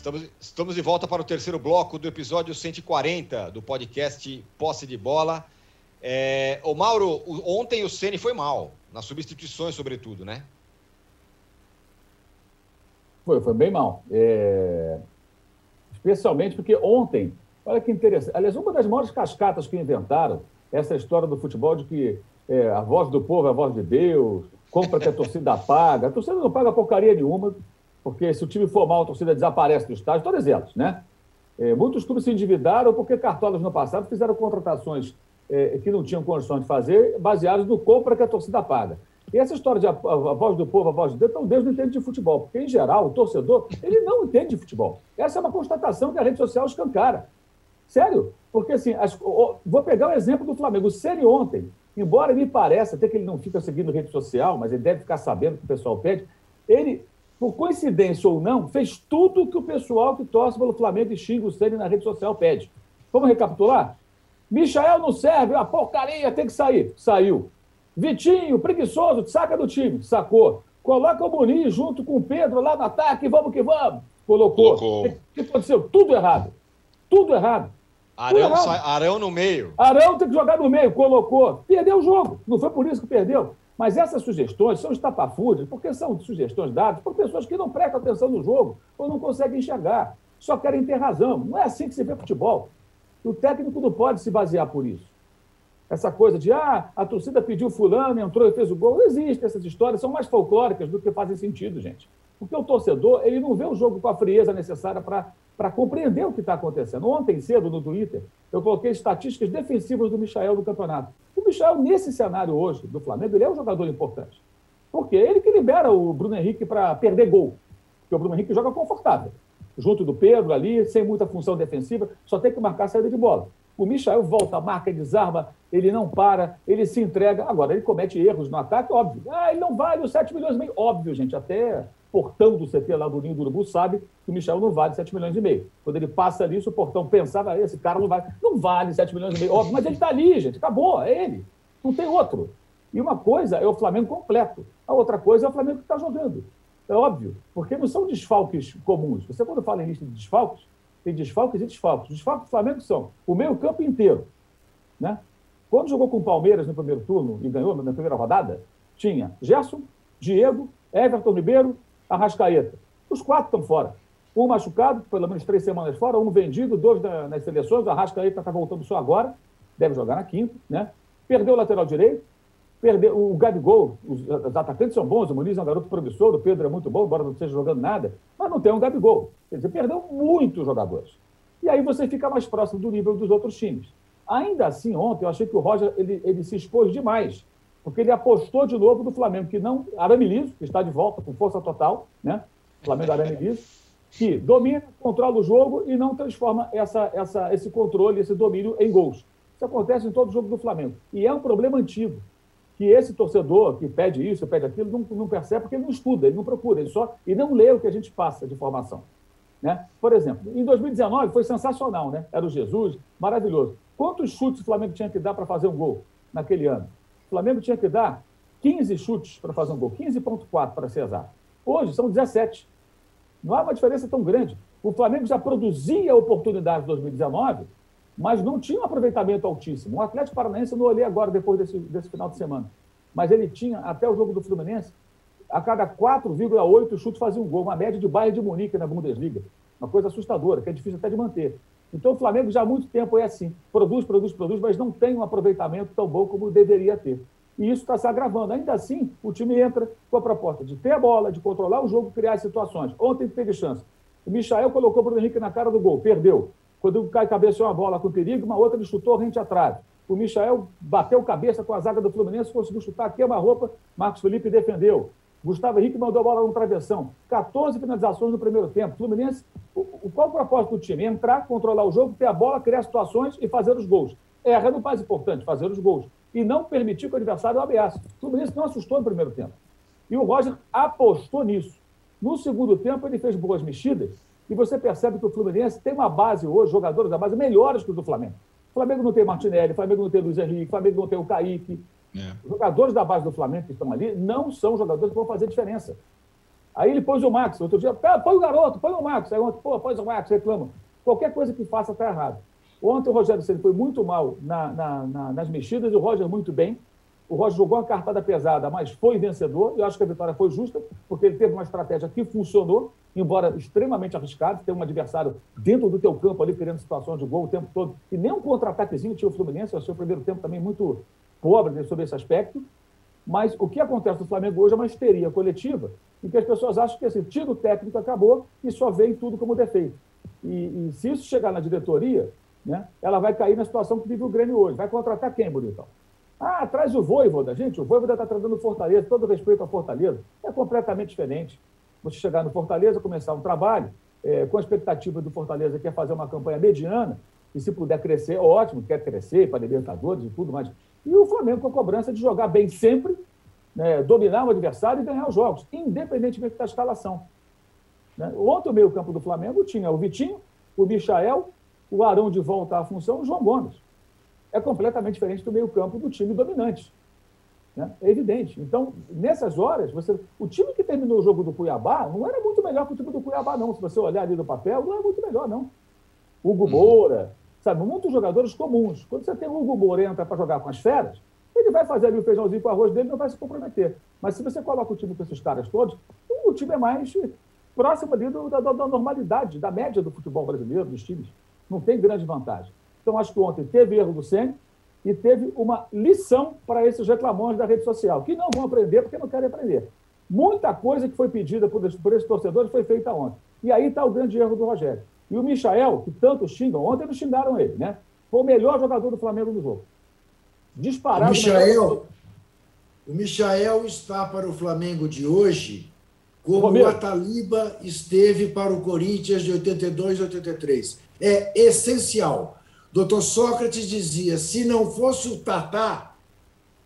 Estamos, estamos de volta para o terceiro bloco do episódio 140 do podcast Posse de Bola. É, o Mauro, ontem o Ceni foi mal, nas substituições, sobretudo, né? Foi, foi bem mal. É... Especialmente porque ontem, olha que interessante. Aliás, uma das maiores cascatas que inventaram essa história do futebol de que é, a voz do povo é a voz de Deus, compra que a torcida paga. A torcida não paga porcaria nenhuma porque se o time for mal, a torcida desaparece do estádio, todas elas, né? É, muitos clubes se endividaram porque cartolas no passado fizeram contratações é, que não tinham condições de fazer, baseados no compra que a torcida paga. E essa história de a, a, a, voz do povo, a voz de Deus, então Deus não entende de futebol, porque, em geral, o torcedor, ele não entende de futebol. Essa é uma constatação que a rede social escancara. Sério? Porque, assim, as, vou pegar o exemplo do Flamengo. O ontem, embora me pareça, até que ele não fica seguindo rede social, mas ele deve ficar sabendo que o pessoal pede, ele, por coincidência ou não, fez tudo que o pessoal que torce pelo Flamengo e xinga o Série na rede social pede. Vamos recapitular? Michael não serve, a porcaria tem que sair. Saiu. Vitinho, preguiçoso, saca do time. Sacou. Coloca o Muniz junto com o Pedro lá no ataque, vamos que vamos. Colocou. Colocou. O que aconteceu? Tudo errado. Tudo errado. Arão, Arão no meio. Arão tem que jogar no meio, colocou. Perdeu o jogo. Não foi por isso que perdeu. Mas essas sugestões são estapafúrdias, porque são sugestões dadas por pessoas que não prestam atenção no jogo ou não conseguem enxergar. Só querem ter razão. Não é assim que se vê futebol. O técnico não pode se basear por isso. Essa coisa de, ah, a torcida pediu fulano, entrou e fez o gol. Não existe essas histórias, são mais folclóricas do que fazem sentido, gente. Porque o torcedor, ele não vê o jogo com a frieza necessária para compreender o que está acontecendo. Ontem cedo, no Twitter, eu coloquei estatísticas defensivas do Michael do campeonato. O Michael, nesse cenário hoje do Flamengo, ele é um jogador importante. Porque é ele que libera o Bruno Henrique para perder gol. Porque o Bruno Henrique joga confortável junto do Pedro ali, sem muita função defensiva, só tem que marcar a saída de bola. O Michael volta, marca, desarma, ele não para, ele se entrega. Agora, ele comete erros no ataque, óbvio. Ah, ele não vale os 7 milhões e meio. Óbvio, gente, até portão do CT lá do Ninho do Urubu sabe que o Michel não vale 7 milhões e meio. Quando ele passa ali, o portão pensava, esse cara não vale. Não vale 7 milhões e meio, óbvio, mas ele está ali, gente, acabou, é ele. Não tem outro. E uma coisa é o Flamengo completo, a outra coisa é o Flamengo que está jogando. É óbvio, porque não são desfalques comuns. Você, quando fala em lista de desfalques, tem desfalques e desfalques. Os desfalques do Flamengo são o meio-campo inteiro. Né? Quando jogou com o Palmeiras no primeiro turno e ganhou na primeira rodada, tinha Gerson, Diego, Everton Ribeiro, Arrascaeta. Os quatro estão fora. Um machucado, pelo menos três semanas fora, um vendido, dois na, nas seleções. Arrascaeta está voltando só agora, deve jogar na quinta. Né? Perdeu o lateral direito, Perdeu, o Gabigol, os, os, atacantes são bons, o Muniz é um garoto promissor, o Pedro é muito bom, embora não esteja jogando nada, mas não tem um Gabigol. Quer dizer, perdeu muitos jogadores. E aí você fica mais próximo do nível dos outros times. Ainda assim, ontem eu achei que o Roger ele, ele se expôs demais, porque ele apostou de novo no Flamengo, que não. Arame Liso, que está de volta com força total, né? Flamengo Arame Liso, que domina, controla o jogo e não transforma essa, essa, esse controle, esse domínio em gols. Isso acontece em todo jogo do Flamengo. E é um problema antigo que esse torcedor que pede isso, pede aquilo, não, não, percebe porque ele não estuda, ele não procura, ele só e não lê o que a gente passa de informação. Né? Por exemplo, em 2019 foi sensacional, né? Era o Jesus, maravilhoso. Quantos chutes o Flamengo tinha que dar para fazer um gol naquele ano? O Flamengo tinha que dar 15 chutes para fazer um gol, 15,4 para ser exato. Hoje são 17. Não há uma diferença tão grande. O Flamengo já produzia oportunidades em 2019 mas não tinha um aproveitamento altíssimo. O Atlético Paranaense, eu não olhei agora depois desse, desse final de semana, mas ele tinha, até o jogo do Fluminense, a cada 4,8 chutes fazia um gol, uma média de Bayern de Munique na Bundesliga. Uma coisa assustadora, que é difícil até de manter. Então o Flamengo já há muito tempo é assim, produz, produz, produz, mas não tem um aproveitamento tão bom como deveria ter. E isso está se agravando. Ainda assim, o time entra com a proposta de ter a bola, de controlar o jogo, criar situações. Ontem teve chance. O Michael colocou o Bruno Henrique na cara do gol, perdeu. Quando o Caio cabeceou uma bola com perigo, uma outra ele chutou rente atrás. O Michael bateu cabeça com a zaga do Fluminense, conseguiu chutar, queima-roupa, Marcos Felipe defendeu. Gustavo Henrique mandou a bola no travessão. 14 finalizações no primeiro tempo. Fluminense, o, qual o propósito do time? Entrar, controlar o jogo, ter a bola, criar situações e fazer os gols. Erra no mais importante, fazer os gols. E não permitir que o adversário ameace. O Fluminense não assustou no primeiro tempo. E o Roger apostou nisso. No segundo tempo, ele fez boas mexidas e você percebe que o Fluminense tem uma base hoje, jogadores da base melhores que os do Flamengo. O Flamengo não tem Martinelli, o Flamengo não tem Luiz Henrique, o Flamengo não tem o Kaique. É. Os jogadores da base do Flamengo que estão ali não são jogadores que vão fazer diferença. Aí ele pôs o Max, outro dia, põe o garoto, põe o Max. Aí ontem, pô, põe o Max, reclama. Qualquer coisa que faça está errado. Ontem o Rogério Ceni foi muito mal na, na, na, nas mexidas e o Roger muito bem. O Roger jogou uma cartada pesada, mas foi vencedor. Eu acho que a vitória foi justa, porque ele teve uma estratégia que funcionou, embora extremamente arriscado. Ter um adversário dentro do teu campo ali, criando situações de gol o tempo todo. E nem um contra-ataquezinho tinha o Fluminense. Achei o primeiro tempo também muito pobre sobre esse aspecto. Mas o que acontece no Flamengo hoje é uma histeria coletiva, em que as pessoas acham que assim, tiro técnico acabou e só vem tudo como defeito. E, e, se isso chegar na diretoria, né, ela vai cair na situação que vive o Grêmio hoje. Vai contratar quem, Bonitão? Ah, traz o Voivoda. Gente, o Voivoda está trazendo Fortaleza, todo respeito à Fortaleza. É completamente diferente. Você chegar no Fortaleza, começar um trabalho, é, com a expectativa do Fortaleza que é fazer uma campanha mediana, e se puder crescer, ótimo, quer crescer para Libertadores e tudo mais. E o Flamengo com a cobrança de jogar bem sempre, né, dominar o adversário e ganhar os jogos, independentemente da escalação. Né? Ontem o meio-campo do Flamengo tinha o Vitinho, o Michael, o Arão de volta à função e o João Gomes. É completamente diferente do meio-campo do time dominante. Né? É evidente. Então, nessas horas, você, o time que terminou o jogo do Cuiabá não era muito melhor que o time do Cuiabá, não. Se você olhar ali no papel, não é muito melhor, não. Hugo uhum. Moura, sabe, muitos jogadores comuns. Quando você tem o Hugo Moura entra para jogar com as feras, ele vai fazer ali o feijãozinho com o arroz dele não vai se comprometer. Mas se você coloca o time com esses caras todos, o time é mais próximo ali do, da, da, normalidade, da média do futebol brasileiro, dos times. Não tem grande vantagem. Então, acho que ontem teve erro do Senna e teve uma lição para esses reclamões da rede social, que não vão aprender porque não querem aprender. Muita coisa que foi pedida por, por esses torcedores foi feita ontem. E aí está o grande erro do Rogério. E o Michael, que tanto xingam, ontem eles xingaram ele, né? Foi o melhor jogador do Flamengo no jogo. Disparado. O Michael, o Michael está para o Flamengo de hoje como o Ataliba esteve para o Corinthians de 82 e 83. É essencial. Doutor Sócrates dizia: se não fosse o Tatá,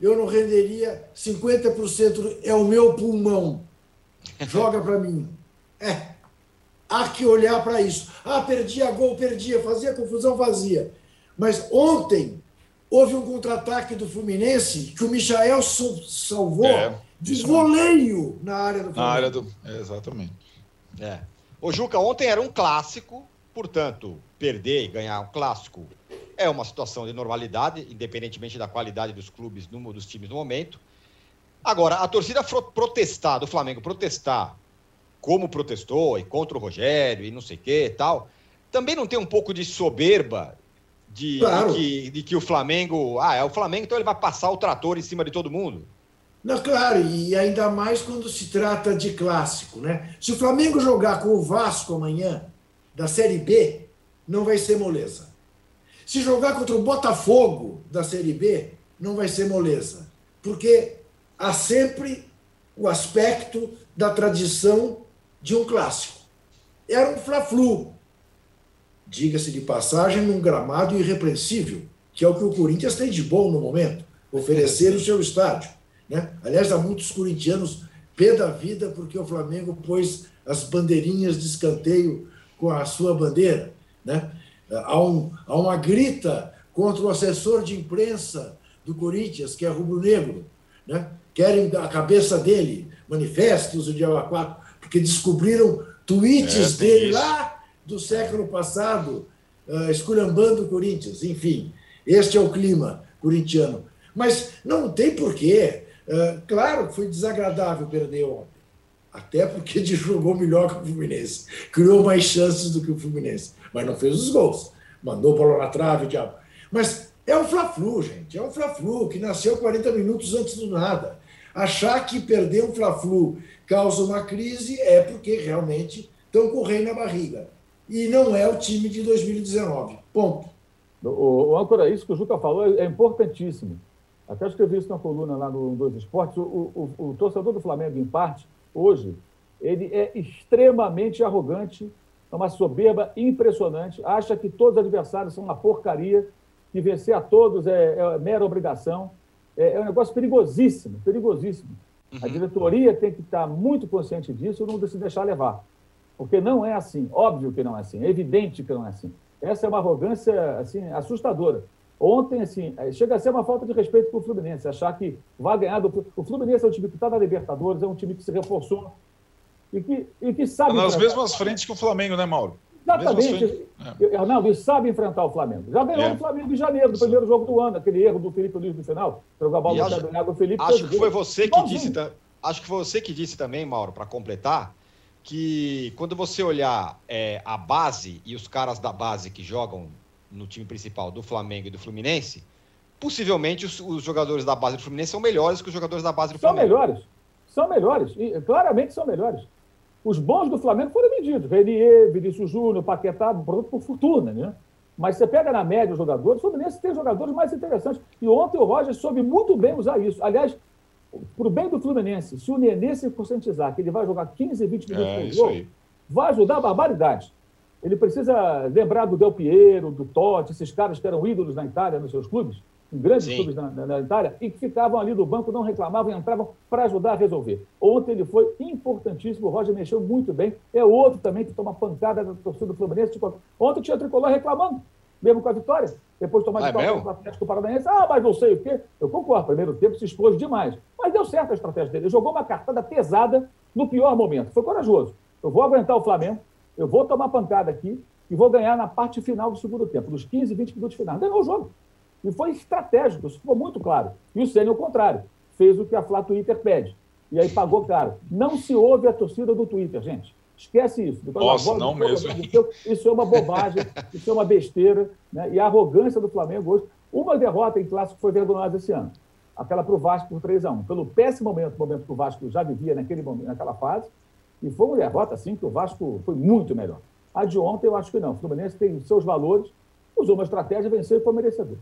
eu não renderia 50%, é o meu pulmão. Joga para mim. É. Há que olhar para isso. Ah, perdia gol, perdia, fazia confusão, fazia. Mas ontem houve um contra-ataque do Fluminense que o Michael salvou é, de voleio na área do Fluminense. Na área do. É, exatamente. É. O Juca, ontem era um clássico, portanto, perder e ganhar um clássico é uma situação de normalidade, independentemente da qualidade dos clubes, dos times no momento. Agora, a torcida protestar, do Flamengo protestar como protestou e contra o Rogério e não sei o que e tal, também não tem um pouco de soberba de, claro. de, que, de, que, o Flamengo. Ah, é o Flamengo, então ele vai passar o trator em cima de todo mundo. Não, claro, e ainda mais quando se trata de clássico, né? Se o Flamengo jogar com o Vasco amanhã, da Série B, não vai ser moleza. Se jogar contra o Botafogo da Série B, não vai ser moleza. Porque há sempre o aspecto da tradição de um clássico. Era um Fla-Flu, diga-se de passagem, num gramado irrepreensível, que é o que o Corinthians tem de bom no momento, oferecer o seu estádio. Né? Aliás, há muitos corintianos pé da vida porque o Flamengo pôs as bandeirinhas de escanteio com a sua bandeira. Né? Há, um, há uma grita contra o assessor de imprensa do Corinthians, que é rubro-negro. Né? Querem a cabeça dele, manifestos, o dia 4, porque descobriram tweets é, dele isso. lá do século passado, uh, esculhambando o Corinthians. Enfim, este é o clima corintiano. Mas não tem porquê. Uh, claro que foi desagradável perder ontem. Até porque jogou melhor que o Fluminense. Criou mais chances do que o Fluminense. Mas não fez os gols. Mandou bola na trave, diabo. Mas é um Fla-Flu, gente. É um Fla-Flu que nasceu 40 minutos antes do nada. Achar que perder um Fla-Flu causa uma crise é porque realmente estão correndo na barriga. E não é o time de 2019. Ponto. O, o isso que o Juca falou é, é importantíssimo. Até escrevi isso na coluna lá no Dois Esportes. O, o, o, torcedor do Flamengo, em parte, hoje, ele é extremamente arrogante, é uma soberba impressionante, acha que todos os adversários são uma porcaria, que vencer a todos é, é mera obrigação. É, é um negócio perigosíssimo, perigosíssimo. Uhum. A diretoria tem que estar muito consciente disso e não se deixar levar. Porque não é assim. Óbvio que não é assim. É evidente que não é assim. Essa é uma arrogância assim, assustadora. Ontem, assim, é, chega a ser uma falta de respeito com o Fluminense, achar que vai ganhar. Do... O Fluminense é um time que está na Libertadores, é um time que se reforçou e que, e que sabe. Nas mesmas frentes que o Flamengo, né, Mauro? Exatamente. É. Arnaldo, e sabe enfrentar o Flamengo. Já ganhou é. o Flamengo em janeiro, no primeiro jogo do ano, aquele erro do Felipe Luiz no final. Jogou a bola acho, do Felipe. Acho que foi você que disse. Acho que foi você que disse também, Mauro, para completar, que quando você olhar é, a base e os caras da base que jogam no time principal do Flamengo e do Fluminense, possivelmente os, os jogadores da base do Fluminense são melhores que os jogadores da base do são Flamengo. São melhores. São melhores. E, claramente são melhores. Os bons do Flamengo foram vendidos. Renier, Vinícius Júnior, Paquetá, produto por fortuna, né? Mas você pega na média os jogadores, o Fluminense tem jogadores mais interessantes. E ontem o Roger soube muito bem usar isso. Aliás, para o bem do Fluminense, se o Nenê se conscientizar que ele vai jogar 15, 20 minutos é, por jogo, vai ajudar a barbaridade. Ele precisa lembrar do Del Piero, do Totti, esses caras que eram ídolos na Itália, nos seus clubes, grandes Sim. clubes na, na, na, Itália, e que ficavam ali do banco, não reclamavam e entravam para ajudar a resolver. Ontem ele foi importantíssimo, o Roger mexeu muito bem. É outro também que toma pancada da torcida do Fluminense. Tipo, ontem tinha o Tricolor reclamando, mesmo com a vitória. Depois de tomar ah, vitória o Atlético Paranaense. Ah, mas não sei o quê. Eu concordo, primeiro tempo se expôs demais. Mas deu certo a estratégia dele. Ele jogou uma cartada pesada no pior momento. Foi corajoso. Eu vou aguentar o Flamengo, eu vou tomar pancada aqui e vou ganhar na parte final do segundo tempo, nos 15, 20 minutos finais. Ganhou o jogo. E foi estratégico, isso ficou muito claro. E o Senna, ao contrário, fez o que a Flá Twitter pede. E aí pagou caro. Não se ouve a torcida do Twitter, gente. Esquece isso. Depois Nossa, não mesmo. Isso é uma bobagem, isso é uma besteira. Né? E a arrogância do Flamengo hoje. Uma derrota em clássico foi vergonhosa esse ano. Aquela para o Vasco por 3 a 1 Pelo péssimo momento, momento que o Vasco já vivia naquele momento, naquela fase. E foi uma derrota, assim, que o Vasco foi muito melhor. A de ontem, eu acho que não. O Fluminense tem seus valores, usou uma estratégia, venceu e foi merecedor.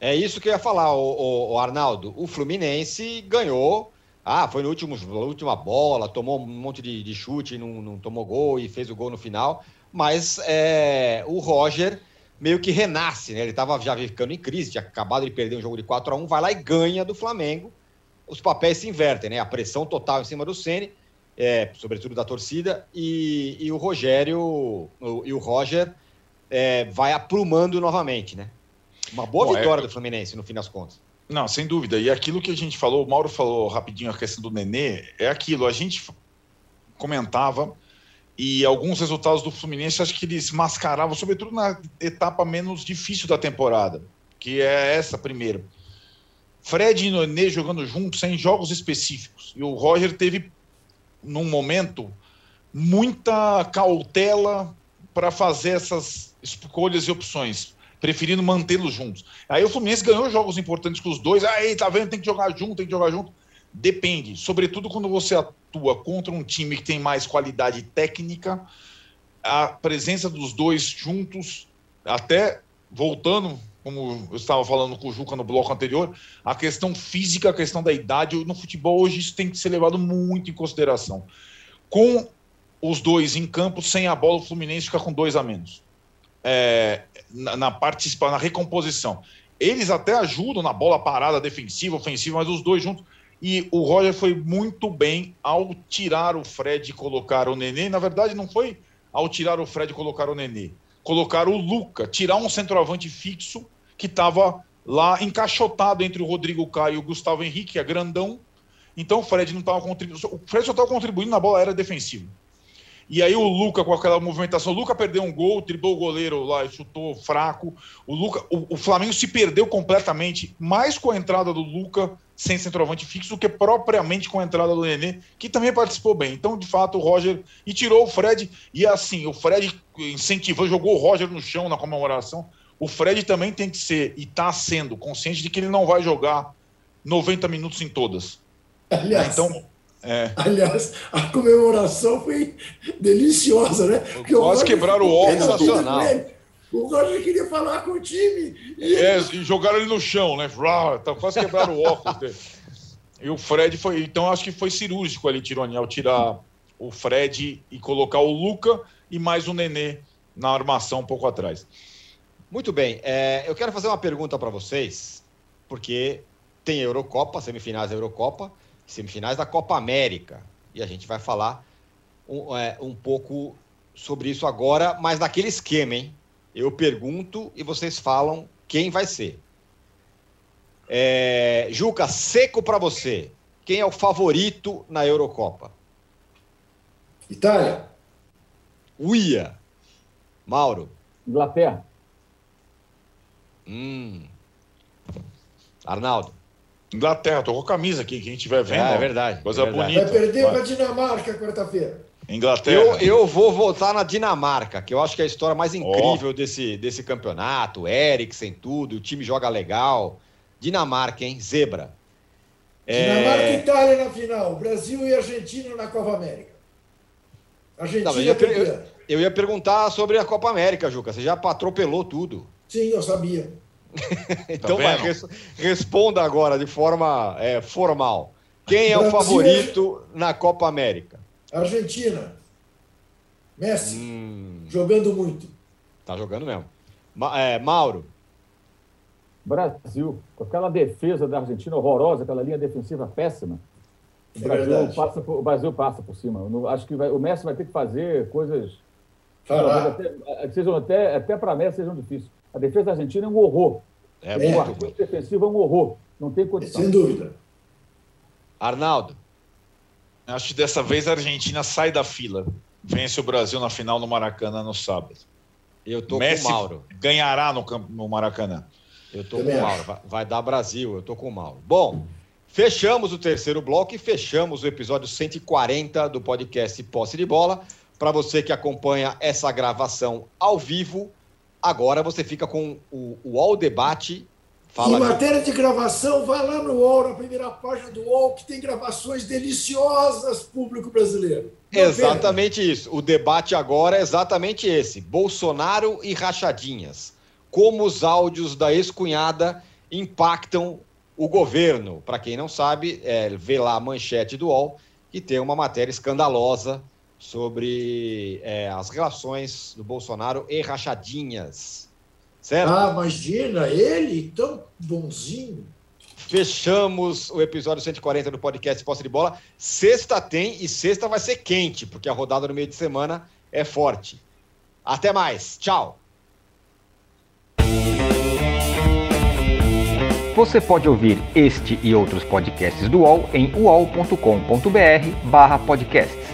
É isso que eu ia falar, o, Arnaldo. O Fluminense ganhou. Ah, foi na última bola, tomou um monte de, de chute, não, não, tomou gol e fez o gol no final. Mas é, o Roger meio que renasce, né? Ele estava já ficando em crise, tinha acabado de perder um jogo de 4 a 1 vai lá e ganha do Flamengo. Os papéis se invertem, né? A pressão total em cima do Ceni é, sobretudo da torcida, e, e o Rogério o, e o Roger é, vai aprumando novamente, né? Uma boa Bom, é vitória é... do Fluminense, no fim das contas. Não, sem dúvida. E aquilo que a gente falou, o Mauro falou rapidinho a questão do Nenê, é aquilo, a gente comentava e alguns resultados do Fluminense acho que eles mascaravam, sobretudo na etapa menos difícil da temporada, que é essa primeiro. Fred e Nenê jogando juntos em jogos específicos. E o Roger teve num momento, muita cautela para fazer essas escolhas e opções, preferindo mantê-los juntos. Aí o Fluminense ganhou jogos importantes com os dois. Aí, tá vendo? Tem que jogar junto, tem que jogar junto. Depende. Sobretudo quando você atua contra um time que tem mais qualidade técnica, a presença dos dois juntos, até voltando como eu estava falando com o Juca no bloco anterior, a questão física, a questão da idade, no futebol hoje isso tem que ser levado muito em consideração. Com os dois em campo, sem a bola, o Fluminense fica com dois a menos. É, na, na participação, na recomposição. Eles até ajudam na bola parada defensiva, ofensiva, mas os dois juntos. E o Roger foi muito bem ao tirar o Fred e colocar o Nenê. Na verdade, não foi ao tirar o Fred e colocar o Nenê. Colocar o Luca, tirar um centroavante fixo que estava lá encaixotado entre o Rodrigo Caio e o Gustavo Henrique, que é grandão. Então o Fred não estava contribuindo. O Fred só estava contribuindo na bola era defensiva. E aí o Luca, com aquela movimentação, o Luca perdeu um gol, driblou o goleiro lá e chutou fraco. O, Luca, o, o, Flamengo se perdeu completamente, mais com a entrada do Luca sem centroavante fixo do que propriamente com a entrada do Nenê, que também participou bem. Então, de fato, o Roger. E tirou o Fred. E assim, o Fred incentivou, jogou o Roger no chão na comemoração o Fred também tem que ser, e está sendo, consciente de que ele não vai jogar 90 minutos em todas. Aliás, então, é. aliás a comemoração foi deliciosa, né? Porque Quase quebraram o óculos nacional. O Roger queria falar com o time. E, é, e jogaram ele no chão, né? Tá, quase quebraram o óculos dele. E o Fred foi. Então, acho que foi cirúrgico ali, Tironi, ao tirar o Fred e colocar o Luca e mais o Nenê na armação um pouco atrás. Muito bem. É, eu quero fazer uma pergunta para vocês, porque tem Eurocopa, semifinais da Eurocopa, semifinais da Copa América. E a gente vai falar um, é, um pouco sobre isso agora, mas naquele esquema, hein? Eu pergunto e vocês falam quem vai ser. É, Juca, seco para você. Quem é o favorito na Eurocopa? Itália. Uia. Mauro. Inglaterra. Hum. Arnaldo. Inglaterra, tô com a camisa aqui, quem estiver vendo. É, é verdade. Coisa é verdade. bonita. Vai perder para Dinamarca quarta-feira. Inglaterra. Eu, eu, vou votar na Dinamarca, que eu acho que é a história mais incrível oh. desse, desse campeonato. Eriksen, tudo, o time joga legal. Dinamarca, hein? Zebra. Dinamarca e é... Itália na final. Brasil e Argentina na Copa América. Argentina Não, eu, eu, Eu ia perguntar sobre a Copa América, Juca. Você já atropelou tudo. Sim, eu sabia. Então Tá vai, vendo? res- responda agora de forma é, formal. Quem é o Brasil- favorito na Copa América? Argentina. Messi, Hum, jogando muito. tá jogando mesmo. Ma- é, Mauro, Brasil, com aquela defesa da Argentina horrorosa, aquela linha defensiva péssima. O É Brasil, verdade. passa por, o Brasil passa por cima. Eu não- acho que vai- o Messi vai ter que fazer coisas até, que sejam até, até para Messi sejam difíceis. A defesa da Argentina é um horror. é, É. O muito arco ruim. defensivo é um horror. Não tem condição. Sem dúvida. Arnaldo, Acho que dessa vez a Argentina sai da fila. Vence o Brasil na final no Maracanã no sábado. eu tô Messi com o Mauro. ganhará no, camp- no Maracanã. Eu tô Também com o. Mauro. Vai, vai dar Brasil, eu tô com o Mauro. Bom, fechamos o terceiro bloco e fechamos o episódio 140 do podcast Posse de Bola. Para você que acompanha essa gravação ao vivo, agora você fica com o, o All Debate. Fala, em matéria de gravação, vai lá no UOL, na primeira página do UOL, que tem gravações deliciosas, público brasileiro. Não Exatamente isso. O debate agora é exatamente esse: Bolsonaro e rachadinhas. Como os áudios da ex-cunhada impactam o governo. Para quem não sabe, é, vê lá a manchete do UOL, que tem uma matéria escandalosa sobre é, as relações do Bolsonaro e rachadinhas. Certo? Ah, imagina, ele tão bonzinho. Fechamos o episódio 140 do podcast Posse de Bola. Sexta tem e sexta vai ser quente, porque a rodada no meio de semana é forte. Até mais. Tchau. Você pode ouvir este e outros podcasts do UOL em uol.com.br barra podcasts.